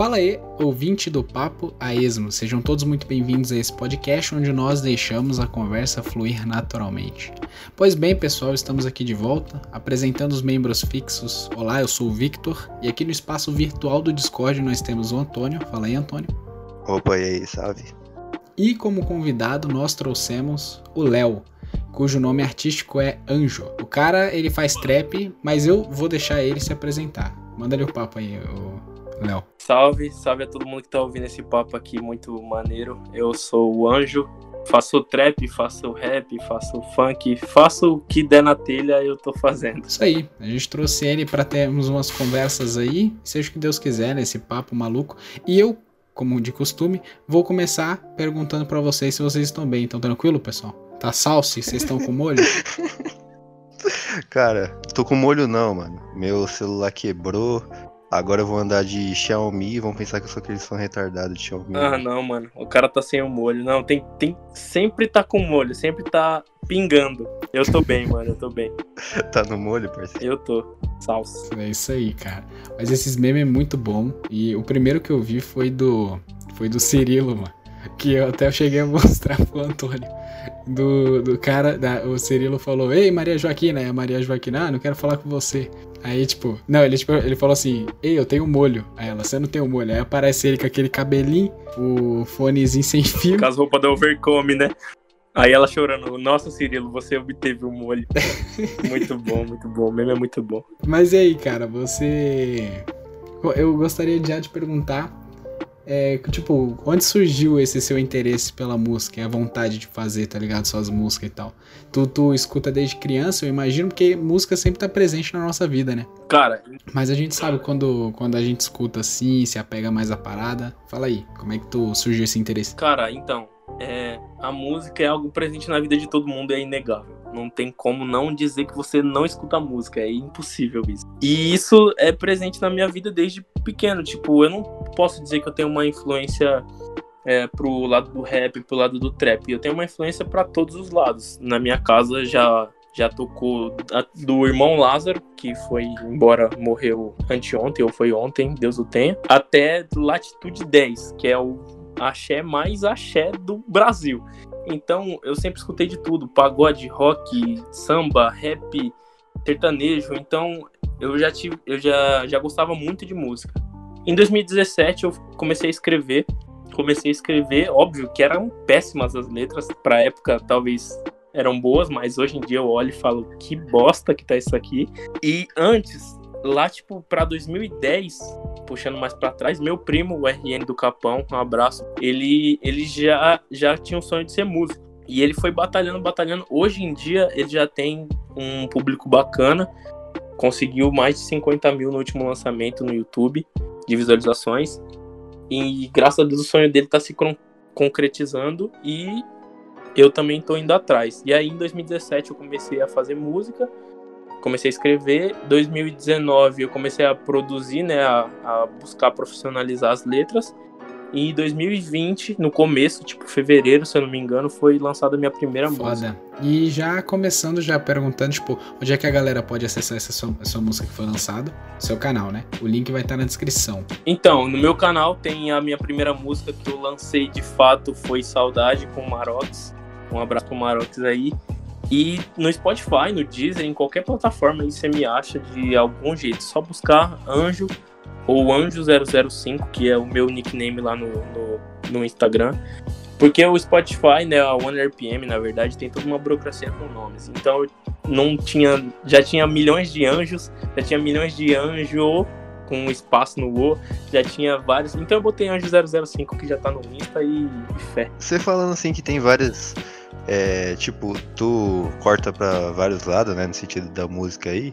Fala aí, ouvinte do Papo a Esmo. Sejam todos muito bem-vindos a esse podcast onde nós deixamos a conversa fluir naturalmente. Pois bem, pessoal, estamos aqui de volta, apresentando os membros fixos. Olá, eu sou o Victor e aqui no espaço virtual do Discord nós temos o Antônio. Fala aí, Antônio. Opa, e aí, salve. E como convidado nós trouxemos o Léo, cujo nome artístico é Anjo. O cara, ele faz trap, mas eu vou deixar ele se apresentar. Manda ali o papo aí, o Léo. Salve, salve a todo mundo que tá ouvindo esse papo aqui muito maneiro. Eu sou o Anjo, faço trap, faço rap, faço funk, faço o que der na telha eu tô fazendo. Isso aí, a gente trouxe ele para termos umas conversas aí, seja o que Deus quiser, nesse papo maluco. E eu, como de costume, vou começar perguntando para vocês se vocês estão bem. Então tranquilo, pessoal? Tá salse? Vocês estão com molho? Cara, tô com molho não, mano. Meu celular quebrou, Agora eu vou andar de Xiaomi e vão pensar que eu sou aquele fã retardado de Xiaomi. Ah, não, mano. O cara tá sem o molho. Não, tem, tem. Sempre tá com molho, sempre tá pingando. Eu tô bem, mano, eu tô bem. tá no molho, parceiro? Eu tô. Salsa. É isso aí, cara. Mas esses memes é muito bom. E o primeiro que eu vi foi do. Foi do Cirilo, mano. Que eu até cheguei a mostrar pro Antônio. Do, do cara, da, o Cirilo falou: Ei, Maria Joaquina. E a Maria Joaquina, ah, não quero falar com você. Aí, tipo, não, ele, tipo, ele falou assim: Ei, eu tenho molho. Aí ela, você não tem o molho. Aí aparece ele com aquele cabelinho, o fonezinho sem fio. Com as roupas da Overcome, né? Aí ela chorando, nossa Cirilo, você obteve o molho. muito bom, muito bom. O meme é muito bom. Mas e aí, cara, você. Eu gostaria já de perguntar é, tipo, onde surgiu esse seu interesse pela música e a vontade de fazer, tá ligado? Suas músicas e tal. Tu, tu escuta desde criança, eu imagino, porque música sempre tá presente na nossa vida, né? Cara. Mas a gente sabe quando, quando a gente escuta assim, se apega mais à parada. Fala aí, como é que tu surgiu esse interesse? Cara, então, é, a música é algo presente na vida de todo mundo, é inegável. Não tem como não dizer que você não escuta música, é impossível isso. E isso é presente na minha vida desde pequeno. Tipo, eu não posso dizer que eu tenho uma influência é, pro lado do rap, pro lado do trap. Eu tenho uma influência para todos os lados. Na minha casa já já tocou do irmão Lázaro, que foi embora, morreu anteontem, ou foi ontem, Deus o tenha, até Latitude 10, que é o axé mais axé do Brasil. Então eu sempre escutei de tudo: pagode, rock, samba, rap, sertanejo. Então eu já tive, eu já, já gostava muito de música. Em 2017 eu comecei a escrever. Comecei a escrever, óbvio que eram péssimas as letras, pra época talvez eram boas, mas hoje em dia eu olho e falo que bosta que tá isso aqui. E antes lá, tipo, pra 2010, puxando mais para trás, meu primo, o RN do Capão, um abraço, ele, ele já, já tinha um sonho de ser músico. E ele foi batalhando, batalhando. Hoje em dia, ele já tem um público bacana. Conseguiu mais de 50 mil no último lançamento no YouTube de visualizações. E graças a Deus o sonho dele está se concretizando. E eu também estou indo atrás. E aí em 2017 eu comecei a fazer música comecei a escrever. 2019 eu comecei a produzir, né, a, a, buscar profissionalizar as letras. E em 2020, no começo, tipo fevereiro, se eu não me engano, foi lançada a minha primeira Foda. música. E já começando, já perguntando, tipo, onde é que a galera pode acessar essa sua, sua música que foi lançada? Seu canal, né? O link vai estar na descrição. Então, no meu canal tem a minha primeira música que eu lancei de fato, foi Saudade com Marox. Um abraço pro Marox aí. E no Spotify, no Deezer, em qualquer plataforma aí você me acha de algum jeito. Só buscar Anjo ou Anjo005, que é o meu nickname lá no, no, no Instagram. Porque o Spotify, né, a OneRPM, na verdade, tem toda uma burocracia com nomes. Então, não tinha, já tinha milhões de anjos, já tinha milhões de anjo com espaço no O, já tinha vários. Então eu botei Anjo 005 que já tá no Insta e, e fé. Você falando assim que tem várias é, tipo, tu corta pra vários lados, né? No sentido da música aí.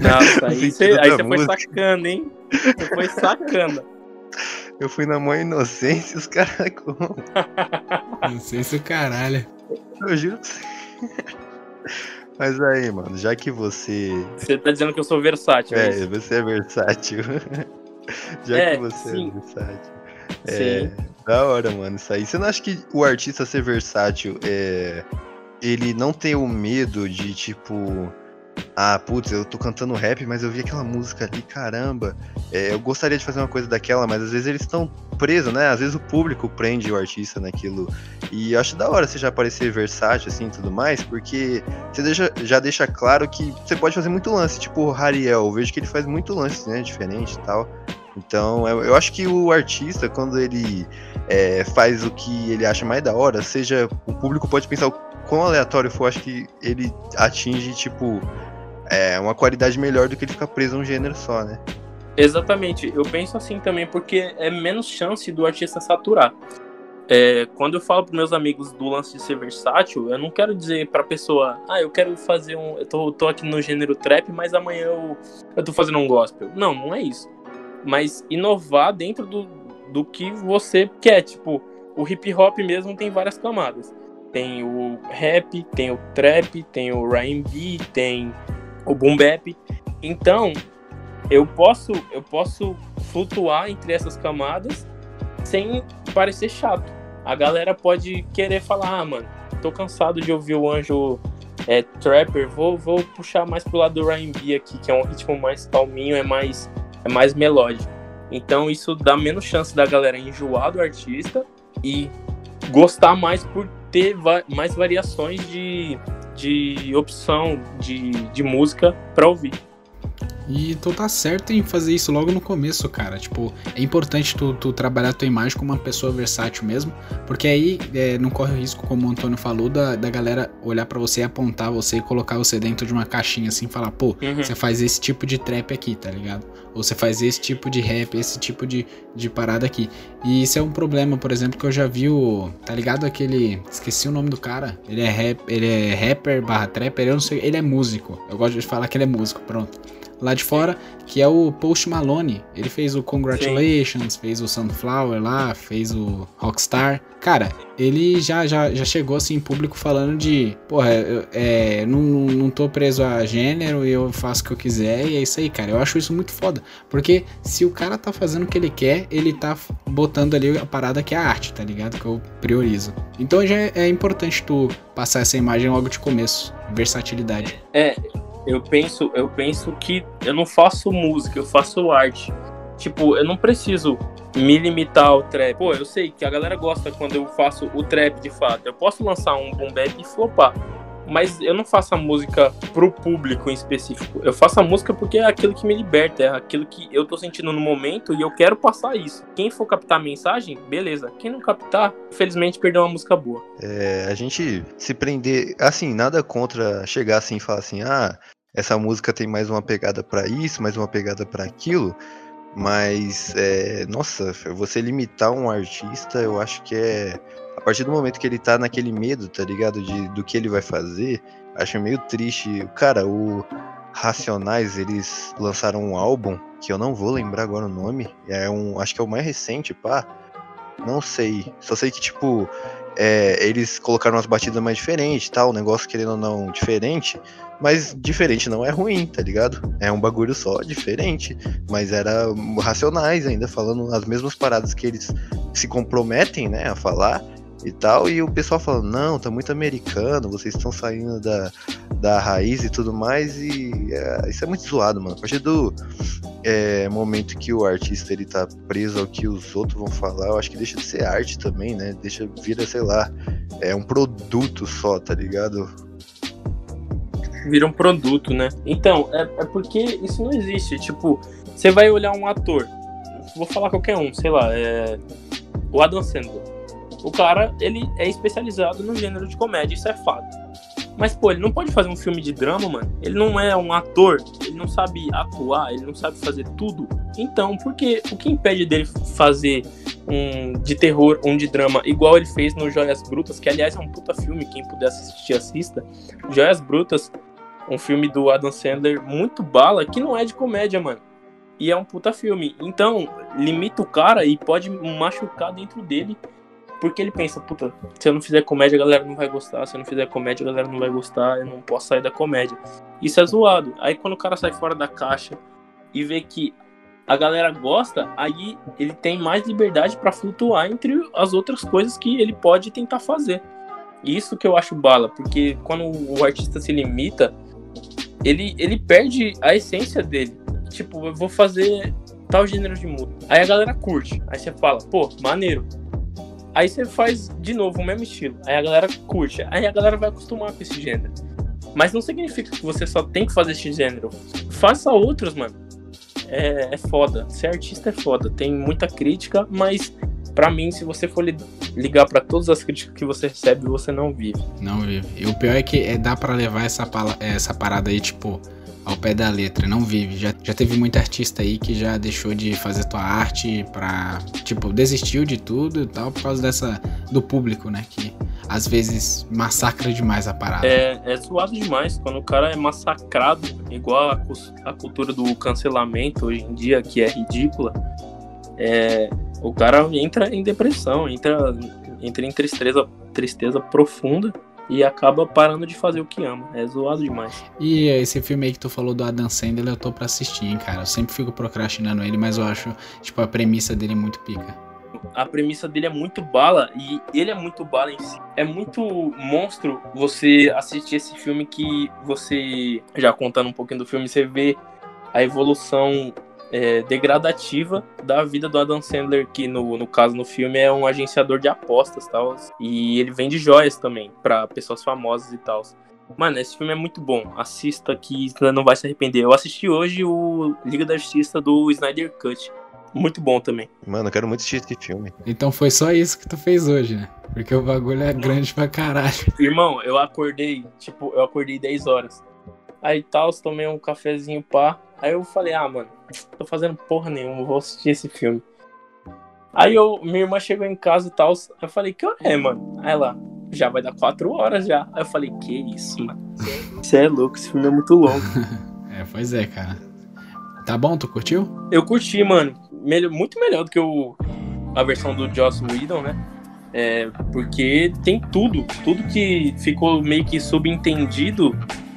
Nossa, aí você foi sacando, hein? Você foi sacando. Eu fui na mãe inocência os caras como. Inocência o caralho. Eu juro pra você. Mas aí, mano, já que você. Você tá dizendo que eu sou versátil. É, é você é versátil. já é, que você é sim. é versátil. É, Da hora, mano, isso aí. Você não acha que o artista ser versátil é. Ele não tem o medo de, tipo. Ah, putz, eu tô cantando rap, mas eu vi aquela música ali, caramba. É, eu gostaria de fazer uma coisa daquela, mas às vezes eles estão presos, né? Às vezes o público prende o artista naquilo. E eu acho da hora você já parecer versátil, assim, tudo mais, porque você deixa, já deixa claro que você pode fazer muito lance. Tipo o Hariel, eu vejo que ele faz muito lance, né? Diferente e tal. Então, eu, acho que o artista, quando ele é, faz o que ele acha mais da hora, seja. O público pode pensar o quão aleatório for, acho que ele atinge, tipo, é, uma qualidade melhor do que ele ficar preso a um gênero só, né? Exatamente, eu penso assim também, porque é menos chance do artista saturar. É, quando eu falo para meus amigos do lance de ser versátil, eu não quero dizer pra pessoa, ah, eu quero fazer um. Eu tô, tô aqui no gênero trap, mas amanhã eu, eu tô fazendo um gospel. Não, não é isso. Mas inovar dentro do, do que você quer. Tipo, o hip hop mesmo tem várias camadas. Tem o rap, tem o trap, tem o R&B, tem o boom bap. Então, eu posso, eu posso flutuar entre essas camadas sem parecer chato. A galera pode querer falar, ah, mano, tô cansado de ouvir o anjo é, trapper, vou, vou puxar mais pro lado do R&B aqui, que é um ritmo mais calminho, é mais, é mais melódico. Então isso dá menos chance da galera enjoar do artista e gostar mais por ter va mais variações de, de opção de, de música para ouvir. E tu tá certo em fazer isso logo no começo, cara. Tipo, é importante tu, tu trabalhar tua imagem como uma pessoa versátil mesmo, porque aí é, não corre o risco, como o Antônio falou, da, da galera olhar para você, apontar você e colocar você dentro de uma caixinha assim, falar, pô, uhum. você faz esse tipo de trap aqui, tá ligado? Ou você faz esse tipo de rap, esse tipo de, de parada aqui. E isso é um problema, por exemplo, que eu já vi o. Tá ligado aquele. Esqueci o nome do cara. Ele é rap, ele é rapper barra trapper, eu não sei. Ele é músico. Eu gosto de falar que ele é músico, pronto lá de fora, que é o Post Malone. Ele fez o Congratulations, Sim. fez o Sunflower lá, fez o Rockstar. Cara, ele já, já, já chegou assim em público falando de, porra, eu, é, não, não tô preso a gênero e eu faço o que eu quiser e é isso aí, cara. Eu acho isso muito foda. Porque se o cara tá fazendo o que ele quer, ele tá botando ali a parada que é a arte, tá ligado? Que eu priorizo. Então já é, é importante tu passar essa imagem logo de começo. Versatilidade. É, eu penso, eu penso que eu não faço música, eu faço arte. Tipo, eu não preciso me limitar ao trap. Pô, eu sei que a galera gosta quando eu faço o trap de fato. Eu posso lançar um boom bap e flopar mas eu não faço a música pro público em específico. Eu faço a música porque é aquilo que me liberta, é aquilo que eu tô sentindo no momento e eu quero passar isso. Quem for captar a mensagem, beleza. Quem não captar, infelizmente perdeu uma música boa. É, a gente se prender, assim, nada contra chegar assim e falar assim, ah, essa música tem mais uma pegada para isso, mais uma pegada para aquilo. Mas, é, nossa, você limitar um artista, eu acho que é a partir do momento que ele tá naquele medo, tá ligado? De, do que ele vai fazer, acho meio triste. Cara, o Racionais, eles lançaram um álbum, que eu não vou lembrar agora o nome, é um, acho que é o mais recente, pá. Não sei. Só sei que, tipo, é, eles colocaram umas batidas mais diferentes, tal, um negócio querendo ou não diferente, mas diferente não é ruim, tá ligado? É um bagulho só, diferente, mas era racionais ainda, falando as mesmas paradas que eles se comprometem, né, a falar, e tal, e o pessoal falando, não, tá muito americano, vocês estão saindo da, da raiz e tudo mais, e é, isso é muito zoado, mano. A partir do é, momento que o artista ele tá preso ao que os outros vão falar, eu acho que deixa de ser arte também, né? Deixa, vira, sei lá, é um produto só, tá ligado? Vira um produto, né? Então, é, é porque isso não existe. Tipo, você vai olhar um ator, vou falar qualquer um, sei lá, é. O Adam Sandler o cara, ele é especializado no gênero de comédia, isso é fato. Mas, pô, ele não pode fazer um filme de drama, mano. Ele não é um ator, ele não sabe atuar, ele não sabe fazer tudo. Então, porque o que impede dele fazer um de terror, um de drama, igual ele fez no Joias Brutas, que aliás é um puta filme, quem puder assistir, assista. Joias Brutas, um filme do Adam Sandler muito bala, que não é de comédia, mano. E é um puta filme. Então, limita o cara e pode machucar dentro dele porque ele pensa, puta, se eu não fizer comédia, a galera não vai gostar. Se eu não fizer comédia, a galera não vai gostar. Eu não posso sair da comédia. Isso é zoado. Aí quando o cara sai fora da caixa e vê que a galera gosta, aí ele tem mais liberdade para flutuar entre as outras coisas que ele pode tentar fazer. Isso que eu acho bala, porque quando o artista se limita, ele, ele perde a essência dele. Tipo, eu vou fazer tal gênero de música. Aí a galera curte. Aí você fala, pô, maneiro. Aí você faz de novo o mesmo estilo. Aí a galera curte. Aí a galera vai acostumar com esse gênero. Mas não significa que você só tem que fazer esse gênero. Faça outros, mano. É, é foda. Ser artista é foda. Tem muita crítica, mas para mim, se você for ligar para todas as críticas que você recebe, você não vive. Não vive. E o pior é que é, dá para levar essa, essa parada aí, tipo, ao pé da letra, não vive. Já, já teve muito artista aí que já deixou de fazer tua arte pra, tipo, desistiu de tudo e tal por causa dessa, do público, né, que às vezes massacra demais a parada. É, é zoado demais quando o cara é massacrado, igual a, a cultura do cancelamento hoje em dia, que é ridícula. É, o cara entra em depressão, entra, entra em tristeza, tristeza profunda e acaba parando de fazer o que ama. É zoado demais. E esse filme aí que tu falou do Adam Sandler, eu tô pra assistir, hein, cara. Eu sempre fico procrastinando ele, mas eu acho, tipo, a premissa dele é muito pica. A premissa dele é muito bala e ele é muito bala em si. É muito monstro você assistir esse filme que você, já contando um pouquinho do filme, você vê a evolução é, degradativa da vida do Adam Sandler, que no, no caso no filme é um agenciador de apostas tal. E ele vende joias também para pessoas famosas e tal. Mano, esse filme é muito bom. Assista que não vai se arrepender. Eu assisti hoje o Liga da Justiça do Snyder Cut. Muito bom também. Mano, eu quero muito assistir esse filme. Então foi só isso que tu fez hoje, né? Porque o bagulho é grande pra caralho. Irmão, eu acordei, tipo, eu acordei 10 horas. Aí tal, tomei um cafezinho pá. Aí eu falei, ah, mano, tô fazendo porra nenhuma, vou assistir esse filme. Aí eu, minha irmã chegou em casa e tal, eu falei, que hora é, mano? Aí ela, já vai dar quatro horas já. Aí eu falei, que isso, mano? Você é louco, esse filme é muito longo. é, pois é, cara. Tá bom, tu curtiu? Eu curti, mano. Melhor, muito melhor do que o, a versão do Joss Whedon, né? É, porque tem tudo, tudo que ficou meio que subentendido,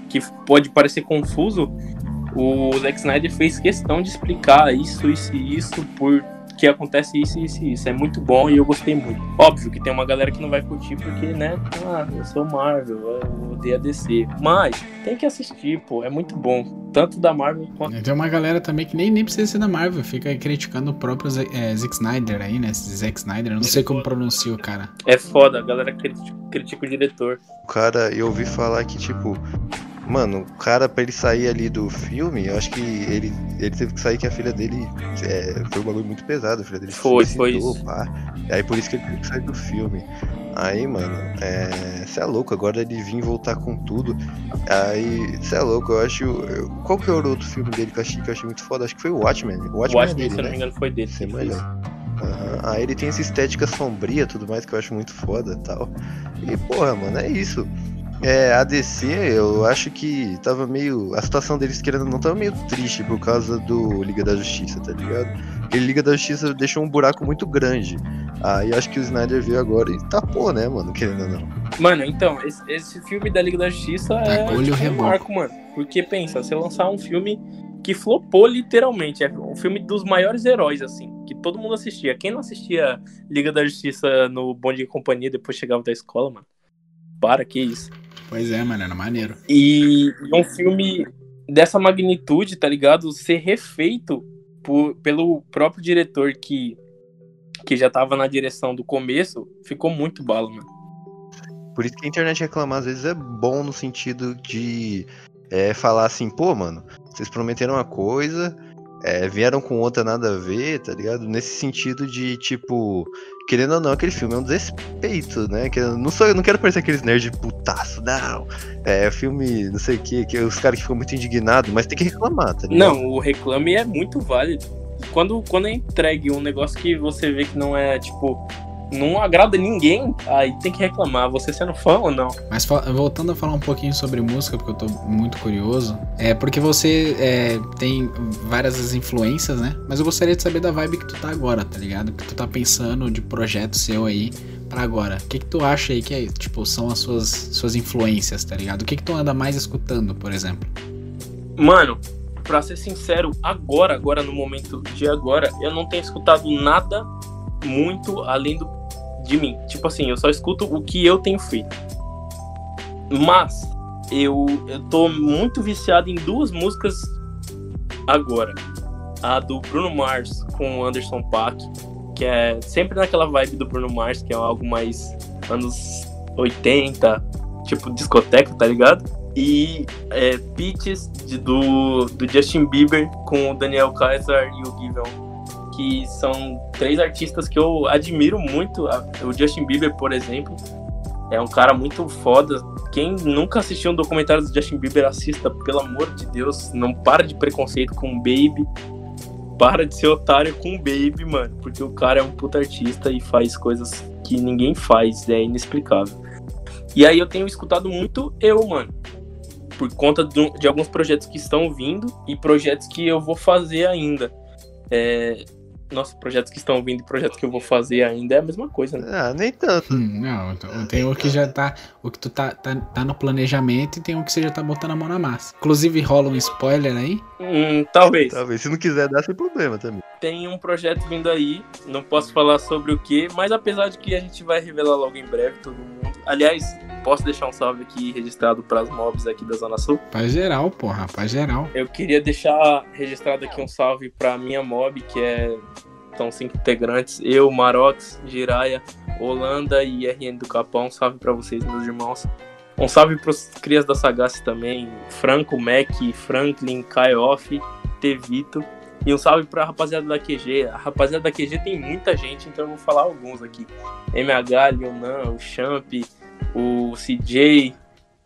que pode parecer confuso, o Zack Snyder fez questão de explicar isso, isso e isso, por que acontece isso, isso e isso. É muito bom e eu gostei muito. Óbvio que tem uma galera que não vai curtir porque, né, ah, eu sou Marvel, eu odeio a DC. Mas tem que assistir, pô, é muito bom. Tanto da Marvel quanto. Tem uma galera também que nem, nem precisa ser da Marvel, fica criticando o próprio é, Zack Snyder aí, né? Zack Snyder, eu não sei como pronuncia o cara. É foda, a galera critica, critica o diretor. O cara, eu ouvi falar que, tipo, Mano, o cara, pra ele sair ali do filme, eu acho que ele, ele teve que sair que a filha dele é, foi um bagulho muito pesado. A filha dele foi, foi. Pá. E aí por isso que ele teve que sair do filme. Aí, mano, você é, é louco, agora ele vir voltar com tudo. Aí, você é louco, eu acho. Eu, qual que era o outro filme dele que eu achei, que eu achei muito foda? Acho que foi o Watchmen. O Watchmen, Watchmen dele, se né? não me engano, foi dele. Você Uhum. Aí ele tem essa estética sombria tudo mais que eu acho muito foda e tal. E, porra, mano, é isso. É, a DC, eu acho que tava meio. A situação deles querendo não tava meio triste por causa do Liga da Justiça, tá ligado? Porque Liga da Justiça deixou um buraco muito grande. Aí acho que o Snyder veio agora e tapou, né, mano? Querendo ou não. Mano, então, esse, esse filme da Liga da Justiça é tipo, um marco, mano. Porque pensa, você lançar um filme que flopou literalmente. É um filme dos maiores heróis, assim, que todo mundo assistia. Quem não assistia Liga da Justiça no Bonde de Companhia depois chegava da escola, mano? Para, que isso. Pois é, mano, era maneiro. E um filme dessa magnitude, tá ligado? Ser refeito por, pelo próprio diretor que, que já tava na direção do começo, ficou muito bala, mano. Por isso que a internet reclamar às vezes é bom no sentido de é, falar assim, pô, mano, vocês prometeram uma coisa, é, vieram com outra nada a ver, tá ligado? Nesse sentido de, tipo, querendo ou não, aquele filme é um desrespeito, né? Não sou, não quero parecer aqueles nerds putaço, não. É filme, não sei o que, que os caras que ficam muito indignados, mas tem que reclamar, tá ligado? Não, o reclame é muito válido. Quando, quando é entregue um negócio que você vê que não é, tipo, não agrada ninguém, aí tem que reclamar, você sendo fã ou não. Mas voltando a falar um pouquinho sobre música, porque eu tô muito curioso, é porque você é, tem várias influências, né? Mas eu gostaria de saber da vibe que tu tá agora, tá ligado? Que tu tá pensando de projeto seu aí para agora. O que que tu acha aí que é, tipo, são as suas, suas influências, tá ligado? O que que tu anda mais escutando, por exemplo? Mano, pra ser sincero, agora, agora no momento de agora, eu não tenho escutado nada muito além do, de mim. Tipo assim, eu só escuto o que eu tenho feito. Mas eu, eu tô muito viciado em duas músicas agora. A do Bruno Mars com o Anderson Paak, que é sempre naquela vibe do Bruno Mars, que é algo mais anos 80, tipo discoteca, tá ligado? E é, Peaches de, do, do Justin Bieber com o Daniel Kaiser e o Giveon, que são três artistas que eu admiro muito. O Justin Bieber, por exemplo, é um cara muito foda. Quem nunca assistiu um documentário do Justin Bieber, assista, pelo amor de Deus. Não para de preconceito com o Baby. Para de ser otário com o Baby, mano. Porque o cara é um puta artista e faz coisas que ninguém faz. É inexplicável. E aí eu tenho escutado muito eu, mano. Por conta de, de alguns projetos que estão vindo e projetos que eu vou fazer ainda. É, nossa, projetos que estão vindo e projetos que eu vou fazer ainda é a mesma coisa, né? Ah, nem tanto. Hum, não, então, tem o que já tá. O que tu tá, tá, tá no planejamento e tem o que você já tá botando a mão na massa. Inclusive, rola um spoiler aí? Hum, talvez. Talvez. Se não quiser dar, sem problema também. Tem um projeto vindo aí, não posso falar sobre o que, mas apesar de que a gente vai revelar logo em breve, todo mundo. Aliás, posso deixar um salve aqui registrado para as mobs aqui da Zona Sul? Pra geral, porra, pra geral. Eu queria deixar registrado aqui um salve pra minha mob, que é. São cinco integrantes. Eu, Marox, Jiraya, Holanda e RN do Capão. Um salve pra vocês, meus irmãos. Um salve pros crias da Sagace também. Franco, Mac, Franklin, Kaioff, Tevito. E um salve pra rapaziada da QG. A rapaziada da QG tem muita gente, então eu vou falar alguns aqui. MH, Leonan, o Champ, o CJ,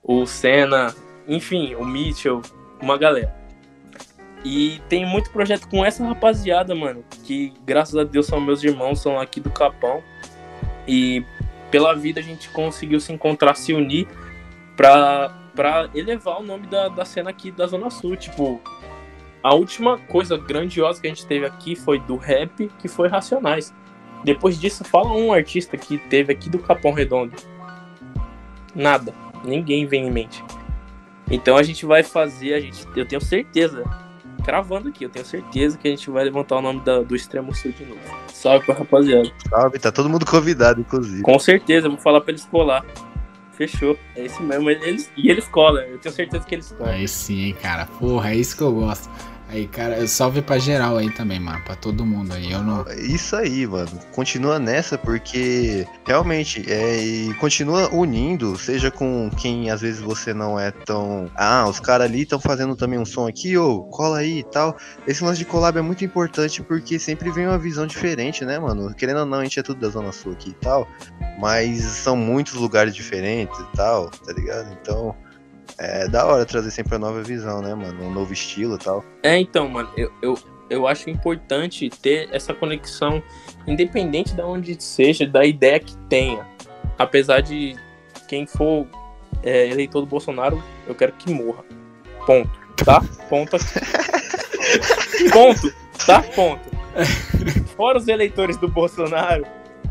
o Senna, enfim, o Mitchell, uma galera. E tem muito projeto com essa rapaziada, mano, que graças a Deus são meus irmãos, são aqui do Capão. E pela vida a gente conseguiu se encontrar, se unir pra, pra elevar o nome da, da cena aqui da Zona Sul. Tipo, a última coisa grandiosa que a gente teve aqui foi do rap, que foi Racionais. Depois disso, fala um artista que teve aqui do Capão Redondo. Nada. Ninguém vem em mente. Então a gente vai fazer, a gente, eu tenho certeza, cravando aqui, eu tenho certeza que a gente vai levantar o nome da, do Extremo Sul de novo. Salve pra rapaziada. Salve, tá todo mundo convidado, inclusive. Com certeza, eu vou falar pra eles colar. Fechou. É isso mesmo. Eles, e eles colam, eu tenho certeza que eles colam. Aí sim, cara. Porra, é isso que eu gosto. Aí, cara, salve pra geral aí também, mano. Pra todo mundo aí. Eu não. Isso aí, mano. Continua nessa porque realmente é. E continua unindo, seja com quem às vezes você não é tão. Ah, os caras ali estão fazendo também um som aqui, ô, cola aí e tal. Esse lance de collab é muito importante porque sempre vem uma visão diferente, né, mano? Querendo ou não, a gente é tudo da Zona Sul aqui e tal. Mas são muitos lugares diferentes e tal, tá ligado? Então. É da hora trazer sempre uma nova visão, né, mano? Um novo estilo e tal. É, então, mano, eu, eu, eu acho importante ter essa conexão, independente de onde seja, da ideia que tenha. Apesar de quem for é, eleitor do Bolsonaro, eu quero que morra. Ponto. Tá? Ponto. Ponto. Tá? Ponto. Fora os eleitores do Bolsonaro,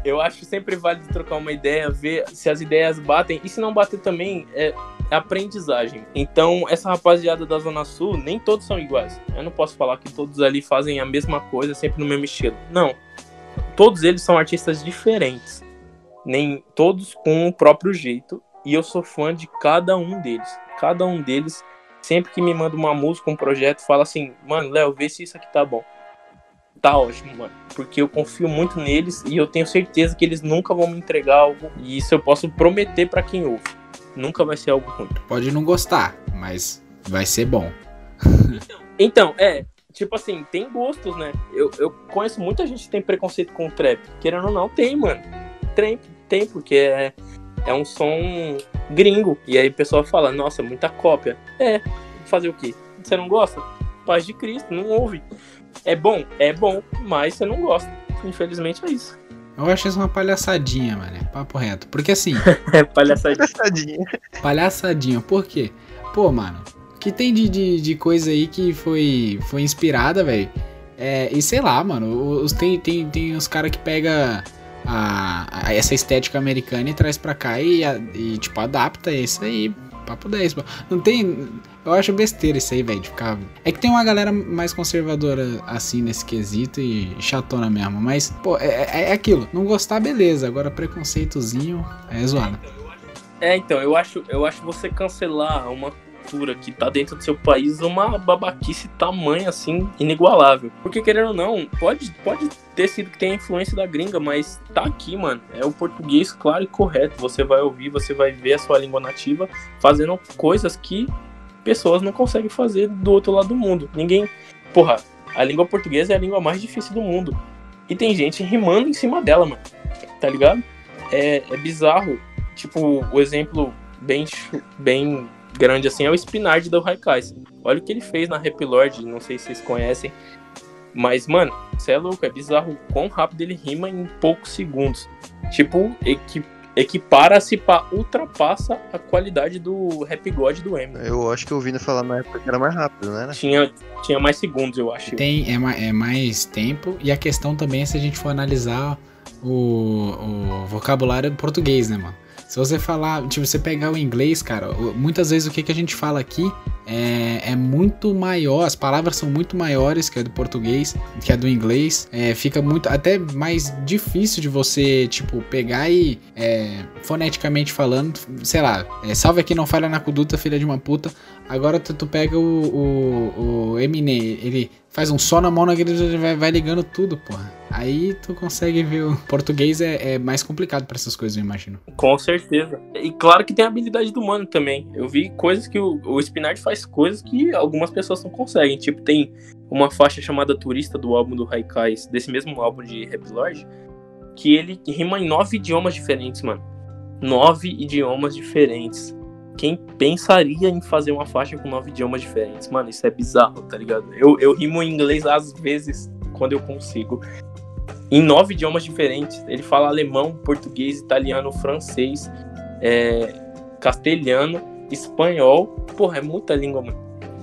eu acho sempre válido trocar uma ideia, ver se as ideias batem. E se não bater também, é aprendizagem. Então, essa rapaziada da Zona Sul, nem todos são iguais. Eu não posso falar que todos ali fazem a mesma coisa, sempre no mesmo estilo. Não. Todos eles são artistas diferentes. Nem todos com o próprio jeito. E eu sou fã de cada um deles. Cada um deles, sempre que me manda uma música, um projeto, fala assim: Mano, Léo, vê se isso aqui tá bom. Tá ótimo, mano. Porque eu confio muito neles e eu tenho certeza que eles nunca vão me entregar algo. E isso eu posso prometer para quem ouve nunca vai ser algo ruim. Pode não gostar, mas vai ser bom. então, é, tipo assim, tem gostos, né? Eu, eu conheço muita gente que tem preconceito com o trap. Querendo ou não, tem, mano. Tem, tem, porque é, é um som gringo. E aí o pessoal fala, nossa, muita cópia. É, fazer o quê? Você não gosta? Paz de Cristo, não ouve. É bom? É bom, mas você não gosta. Infelizmente é isso. Eu acho isso uma palhaçadinha, mano. Papo reto. Porque assim. é palhaçadinha. Palhaçadinha. Palhaçadinha. Por quê? Pô, mano. Que tem de, de, de coisa aí que foi, foi inspirada, velho. É, e sei lá, mano. Os, tem, tem, tem os caras que pega a, a, essa estética americana e traz pra cá e, e tipo, adapta isso aí. Papo 10. Não tem. Eu acho besteira isso aí, velho, de ficar. É que tem uma galera mais conservadora assim nesse quesito e chatona mesmo. Mas, pô, é, é, é aquilo. Não gostar, beleza. Agora preconceitozinho é zoado. É, então, eu acho, eu acho você cancelar uma cultura que tá dentro do seu país uma babaquice tamanho assim, inigualável. Porque querendo ou não, pode, pode ter sido que tenha influência da gringa, mas tá aqui, mano. É o português claro e correto. Você vai ouvir, você vai ver a sua língua nativa fazendo coisas que pessoas não conseguem fazer do outro lado do mundo. Ninguém. Porra, a língua portuguesa é a língua mais difícil do mundo. E tem gente rimando em cima dela, mano. Tá ligado? É, é bizarro. Tipo, o exemplo bem, bem grande assim é o Spinard do Raikais. Olha o que ele fez na Rap Lord, não sei se vocês conhecem. Mas, mano, você é louco, é bizarro o quão rápido ele rima em poucos segundos. Tipo, equi equipara-se para ultrapassa a qualidade do Rap God do Eminem. Eu acho que eu ouvi falar na época que era mais rápido, né? Tinha, tinha mais segundos, eu acho. Tem, é, é mais tempo, e a questão também é se a gente for analisar o, o vocabulário português, né, mano? Se você falar, tipo, você pegar o inglês, cara, muitas vezes o que, que a gente fala aqui é, é muito maior, as palavras são muito maiores que a do português, que a do inglês. É, fica muito, até mais difícil de você, tipo, pegar e, é, foneticamente falando, sei lá, é, salve aqui, não falha na conduta, filha de uma puta. Agora tu, tu pega o, o, o Eminem, ele faz um só na mão, ele vai, vai ligando tudo, porra. Aí tu consegue ver o português é, é mais complicado para essas coisas, eu imagino. Com certeza. E claro que tem a habilidade do mano também. Eu vi coisas que o, o Spinard faz coisas que algumas pessoas não conseguem. Tipo, tem uma faixa chamada Turista do álbum do Haikais, desse mesmo álbum de Rap Lord, que ele rima em nove idiomas diferentes, mano. Nove idiomas diferentes. Quem pensaria em fazer uma faixa com nove idiomas diferentes? Mano, isso é bizarro, tá ligado? Eu, eu rimo em inglês às vezes, quando eu consigo em nove idiomas diferentes. Ele fala alemão, português, italiano, francês, é, castelhano, espanhol. Porra, é muita língua, mano.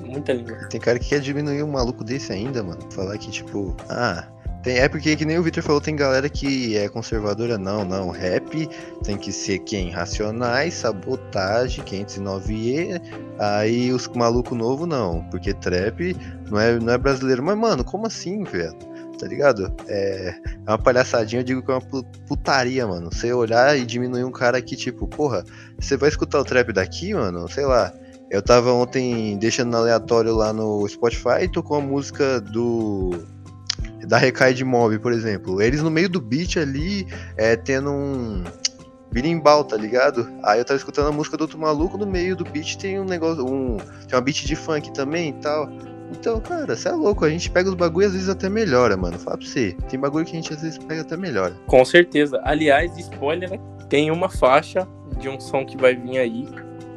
Muita língua. Tem cara que quer diminuir um maluco desse ainda, mano. Falar que, tipo, ah. Tem, é porque, que nem o Victor falou, tem galera que é conservadora. Não, não. Rap tem que ser quem? Racionais, sabotagem, 509E. Aí os maluco novo não. Porque trap não é, não é brasileiro. Mas, mano, como assim, velho? tá ligado? É, é uma palhaçadinha, eu digo que é uma putaria, mano. Você olhar e diminuir um cara que, tipo, porra, você vai escutar o trap daqui, mano? Sei lá. Eu tava ontem deixando aleatório lá no Spotify e tocou a música do. Da Recai de Mob, por exemplo. Eles no meio do beat ali, é, tendo um birimbau, tá ligado? Aí eu tava escutando a música do outro maluco, no meio do beat tem um negócio, um, tem uma beat de funk também e tal. Então, cara, você é louco. A gente pega os bagulho e às vezes até melhora, mano. Fala pra você. Tem bagulho que a gente às vezes pega até melhora. Com certeza. Aliás, spoiler, né? Tem uma faixa de um som que vai vir aí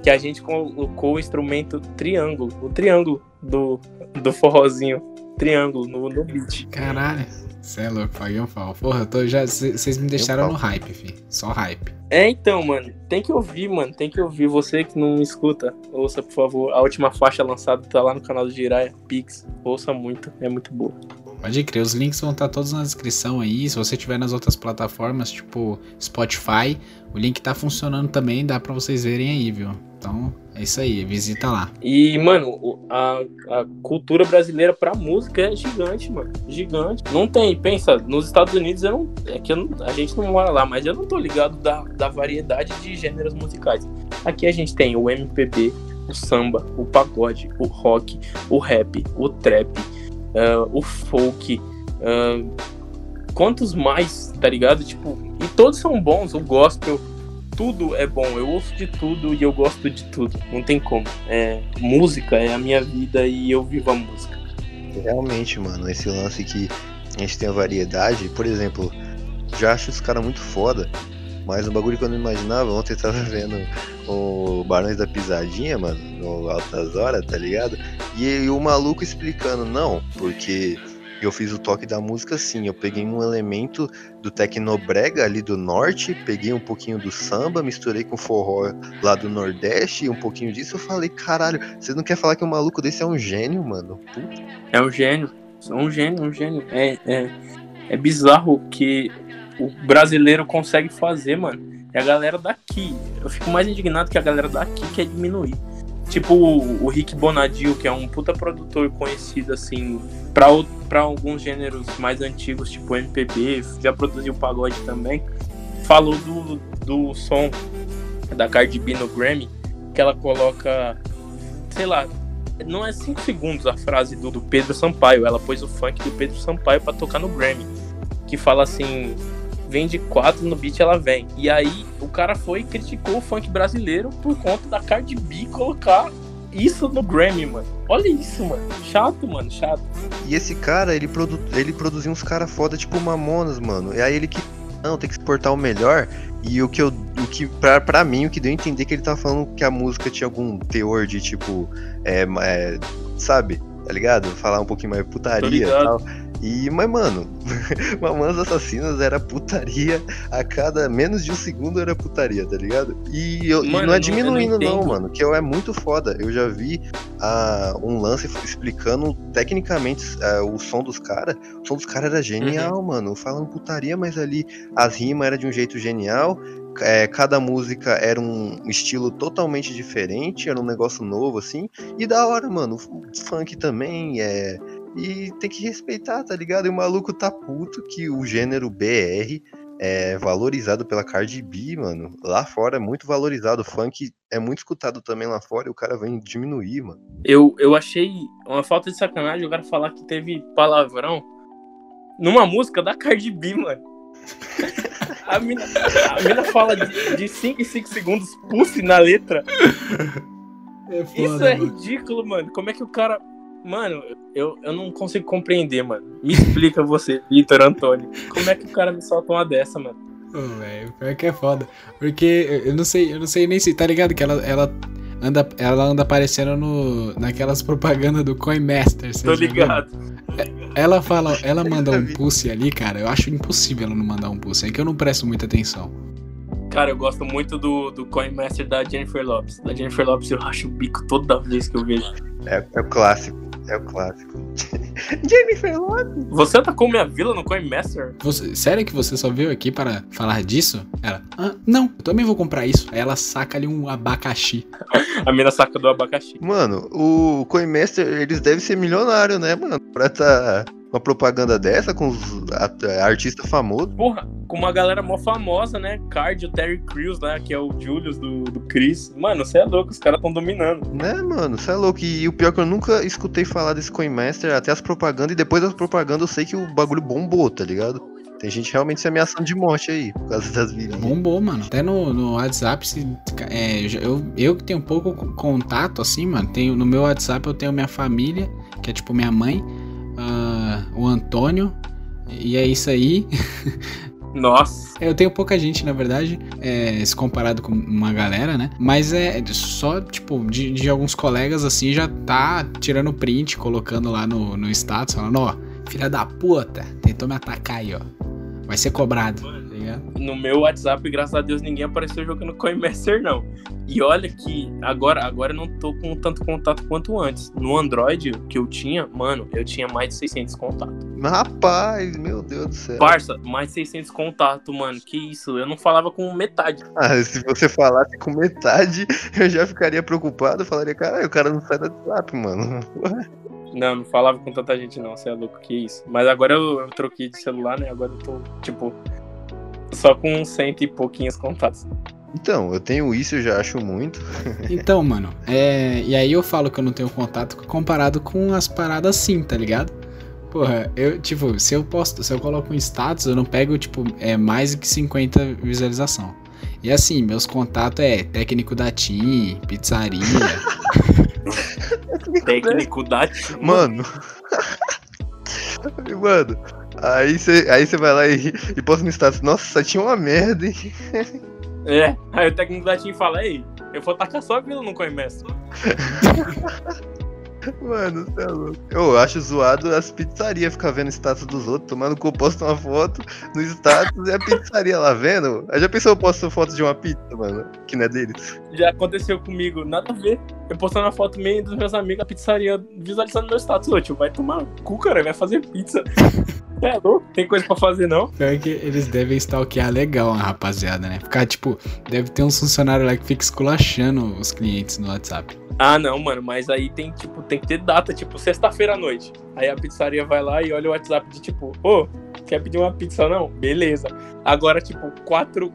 que a gente colocou o instrumento triângulo. O triângulo do, do forrozinho. Triângulo no, no beat. Caralho. Você é louco, paguei um pau. Porra, tô já. Vocês me deixaram no hype, fi. Só hype. É, então, mano. Tem que ouvir, mano. Tem que ouvir. Você que não escuta, ouça, por favor. A última faixa lançada tá lá no canal do Jiraya, Pix. Ouça muito. É muito boa. Pode crer, os links vão estar todos na descrição aí. Se você tiver nas outras plataformas, tipo Spotify, o link tá funcionando também, dá para vocês verem aí, viu? Então, é isso aí, visita lá. E, mano, a, a cultura brasileira pra música é gigante, mano. Gigante. Não tem, pensa, nos Estados Unidos eu não. É que a gente não mora lá, mas eu não tô ligado da, da variedade de gêneros musicais. Aqui a gente tem o MPB, o samba, o pagode, o rock, o rap, o trap, uh, o folk. Uh, quantos mais, tá ligado? Tipo, e todos são bons, o gospel tudo é bom. Eu ouço de tudo e eu gosto de tudo. Não tem como. É, música é a minha vida e eu vivo a música. Realmente, mano, esse lance que a gente tem a variedade, por exemplo, já acho os caras muito foda. Mas um bagulho que eu não imaginava, ontem eu tava vendo o Barões da Pisadinha, mano, no Altas Horas, tá ligado? E, e o maluco explicando, não, porque eu fiz o toque da música assim, eu peguei um elemento do tecnobrega ali do norte, peguei um pouquinho do samba, misturei com forró lá do nordeste, um pouquinho disso, eu falei, caralho, você não quer falar que um maluco desse é um gênio, mano? Puta. É um gênio, um gênio, um gênio. É, é, é bizarro que o brasileiro consegue fazer, mano. A galera daqui. Eu fico mais indignado que a galera daqui quer diminuir Tipo o, o Rick Bonadio, que é um puta produtor conhecido, assim, pra alguns gêneros mais antigos, tipo MPB, já produziu pagode também, falou do, do som da Cardi B no Grammy, que ela coloca, sei lá, não é 5 segundos a frase do, do, Pedro Sampaio, ela pôs o funk do Pedro Sampaio para tocar no Grammy, que fala assim, vem de quatro no beat, ela vem. E aí o cara foi e criticou o funk brasileiro por conta da Cardi B colocar isso no Grammy, mano. Olha isso, mano. Chato, mano, chato. E esse cara, ele, produ ele produziu uns caras foda, tipo Mamonas, mano. E aí ele que. Não, tem que exportar o melhor. E o que eu. O que, pra, pra mim, o que deu a entender que ele tava falando que a música tinha algum teor de tipo. É, é, sabe? Tá ligado? Falar um pouquinho mais putaria e tal. E, mas, mano, Mamonas Assassinas era putaria a cada menos de um segundo era putaria, tá ligado? E, eu, mano, e não é diminuindo, não, não, mano, que eu, é muito foda. Eu já vi uh, um lance explicando tecnicamente uh, o som dos caras. O som dos caras era genial, uhum. mano. Falando putaria, mas ali as rimas eram de um jeito genial. É, cada música era um estilo totalmente diferente, era um negócio novo, assim. E da hora, mano. O funk também é e tem que respeitar, tá ligado? E o maluco tá puto que o gênero BR é valorizado pela Cardi B, mano. Lá fora é muito valorizado. O funk é muito escutado também lá fora e o cara vem diminuir, mano. Eu, eu achei uma falta de sacanagem o cara falar que teve palavrão numa música da Cardi B, mano. a, mina, a mina fala de 5 em 5 segundos, pulse na letra. É foda, Isso é mano. ridículo, mano. Como é que o cara Mano, eu, eu não consigo compreender, mano. Me explica você, Vitor Antônio. Como é que o cara me solta uma dessa, mano? Oh, velho, pior que é foda. Porque eu não sei, eu não sei nem se. Tá ligado que ela, ela, anda, ela anda aparecendo no, naquelas propagandas do Coinmaster. Tô ligado. É, ela fala, ela manda um pulse ali, cara. Eu acho impossível ela não mandar um pulse. É que eu não presto muita atenção. Cara, eu gosto muito do, do Coinmaster da Jennifer Lopes. Da Jennifer Lopes eu racho o bico toda vez que eu vejo. É, é o clássico. É o clássico. Jennifer Lopez. Você atacou minha vila no Coinmaster? Você, sério que você só veio aqui para falar disso? Ela, ah, não, eu também vou comprar isso. Aí ela saca ali um abacaxi. a mina saca do abacaxi. Mano, o Coinmaster, eles devem ser milionários, né, mano? Pra tá uma propaganda dessa com os artistas famosos. Porra, com uma galera mó famosa, né? Card, o Terry Crews, né? Que é o Julius do, do Chris. Mano, você é louco, os caras tão dominando. Né, mano? Você é louco. E, e, o pior é que eu nunca escutei falar desse Coinmaster, até as propagandas, e depois das propagandas eu sei que o bagulho bombou, tá ligado? Tem gente realmente se ameaçando de morte aí, por causa das vidas. Bombou, mano. Até no, no WhatsApp, se, é, eu, eu que tenho pouco contato, assim, mano, tenho, no meu WhatsApp eu tenho minha família, que é tipo minha mãe, o Antônio, e é isso aí. Nossa. Eu tenho pouca gente, na verdade, é, se comparado com uma galera, né? Mas é só, tipo, de, de alguns colegas assim, já tá tirando print, colocando lá no, no status, falando, ó, filha da puta, tentou me atacar aí, ó. Vai ser cobrado ligado? No meu WhatsApp, graças a Deus, ninguém apareceu jogando Coinmaster, não. E olha que agora, agora eu não tô com tanto contato quanto antes. No Android que eu tinha, mano, eu tinha mais de 600 contatos. Rapaz, meu Deus do céu. Parça, mais de 600 contatos, mano. Que isso? Eu não falava com metade. Ah, se você falasse com metade, eu já ficaria preocupado. Eu falaria, caralho, o cara não sai do WhatsApp, mano. Não, não falava com tanta gente não, você é louco, que isso. Mas agora eu, eu, troquei de celular, né? Agora eu tô, tipo, só com cento e pouquinhos contatos. Então, eu tenho isso, eu já acho muito. então, mano, é... e aí eu falo que eu não tenho contato comparado com as paradas assim, tá ligado? Porra, eu, tipo, se eu posto, se eu coloco um status, eu não pego, tipo, é mais do que 50 visualização. E assim, meus contatos é técnico da TIM, pizzaria. técnico da TIM. Mano. Mano, Aí você aí vai lá e, e posta no status, nossa, tinha uma merda, hein? É, aí o técnico da Team fala, aí, eu vou tacar só aquilo no Coinmaster. Mano, você é louco. Eu acho zoado as pizzarias ficar vendo status dos outros, tomando que eu posto uma foto no status e a pizzaria lá vendo. Aí já pensou eu posto foto de uma pizza, mano, que não é deles? Já aconteceu comigo, nada a ver. Eu postando uma foto minha dos meus amigos, a pizzaria visualizando meu status. Ô, tio, vai tomar cu, cara, vai fazer pizza. É louco, tem coisa pra fazer não. Pior que eles devem stalkear legal a rapaziada, né? Ficar tipo, deve ter uns funcionários lá que fica esculachando os clientes no WhatsApp. Ah, não, mano, mas aí tem, tipo, tem que ter data, tipo, sexta-feira à noite. Aí a pizzaria vai lá e olha o WhatsApp de tipo, ô, quer pedir uma pizza não? Beleza. Agora, tipo, quatro.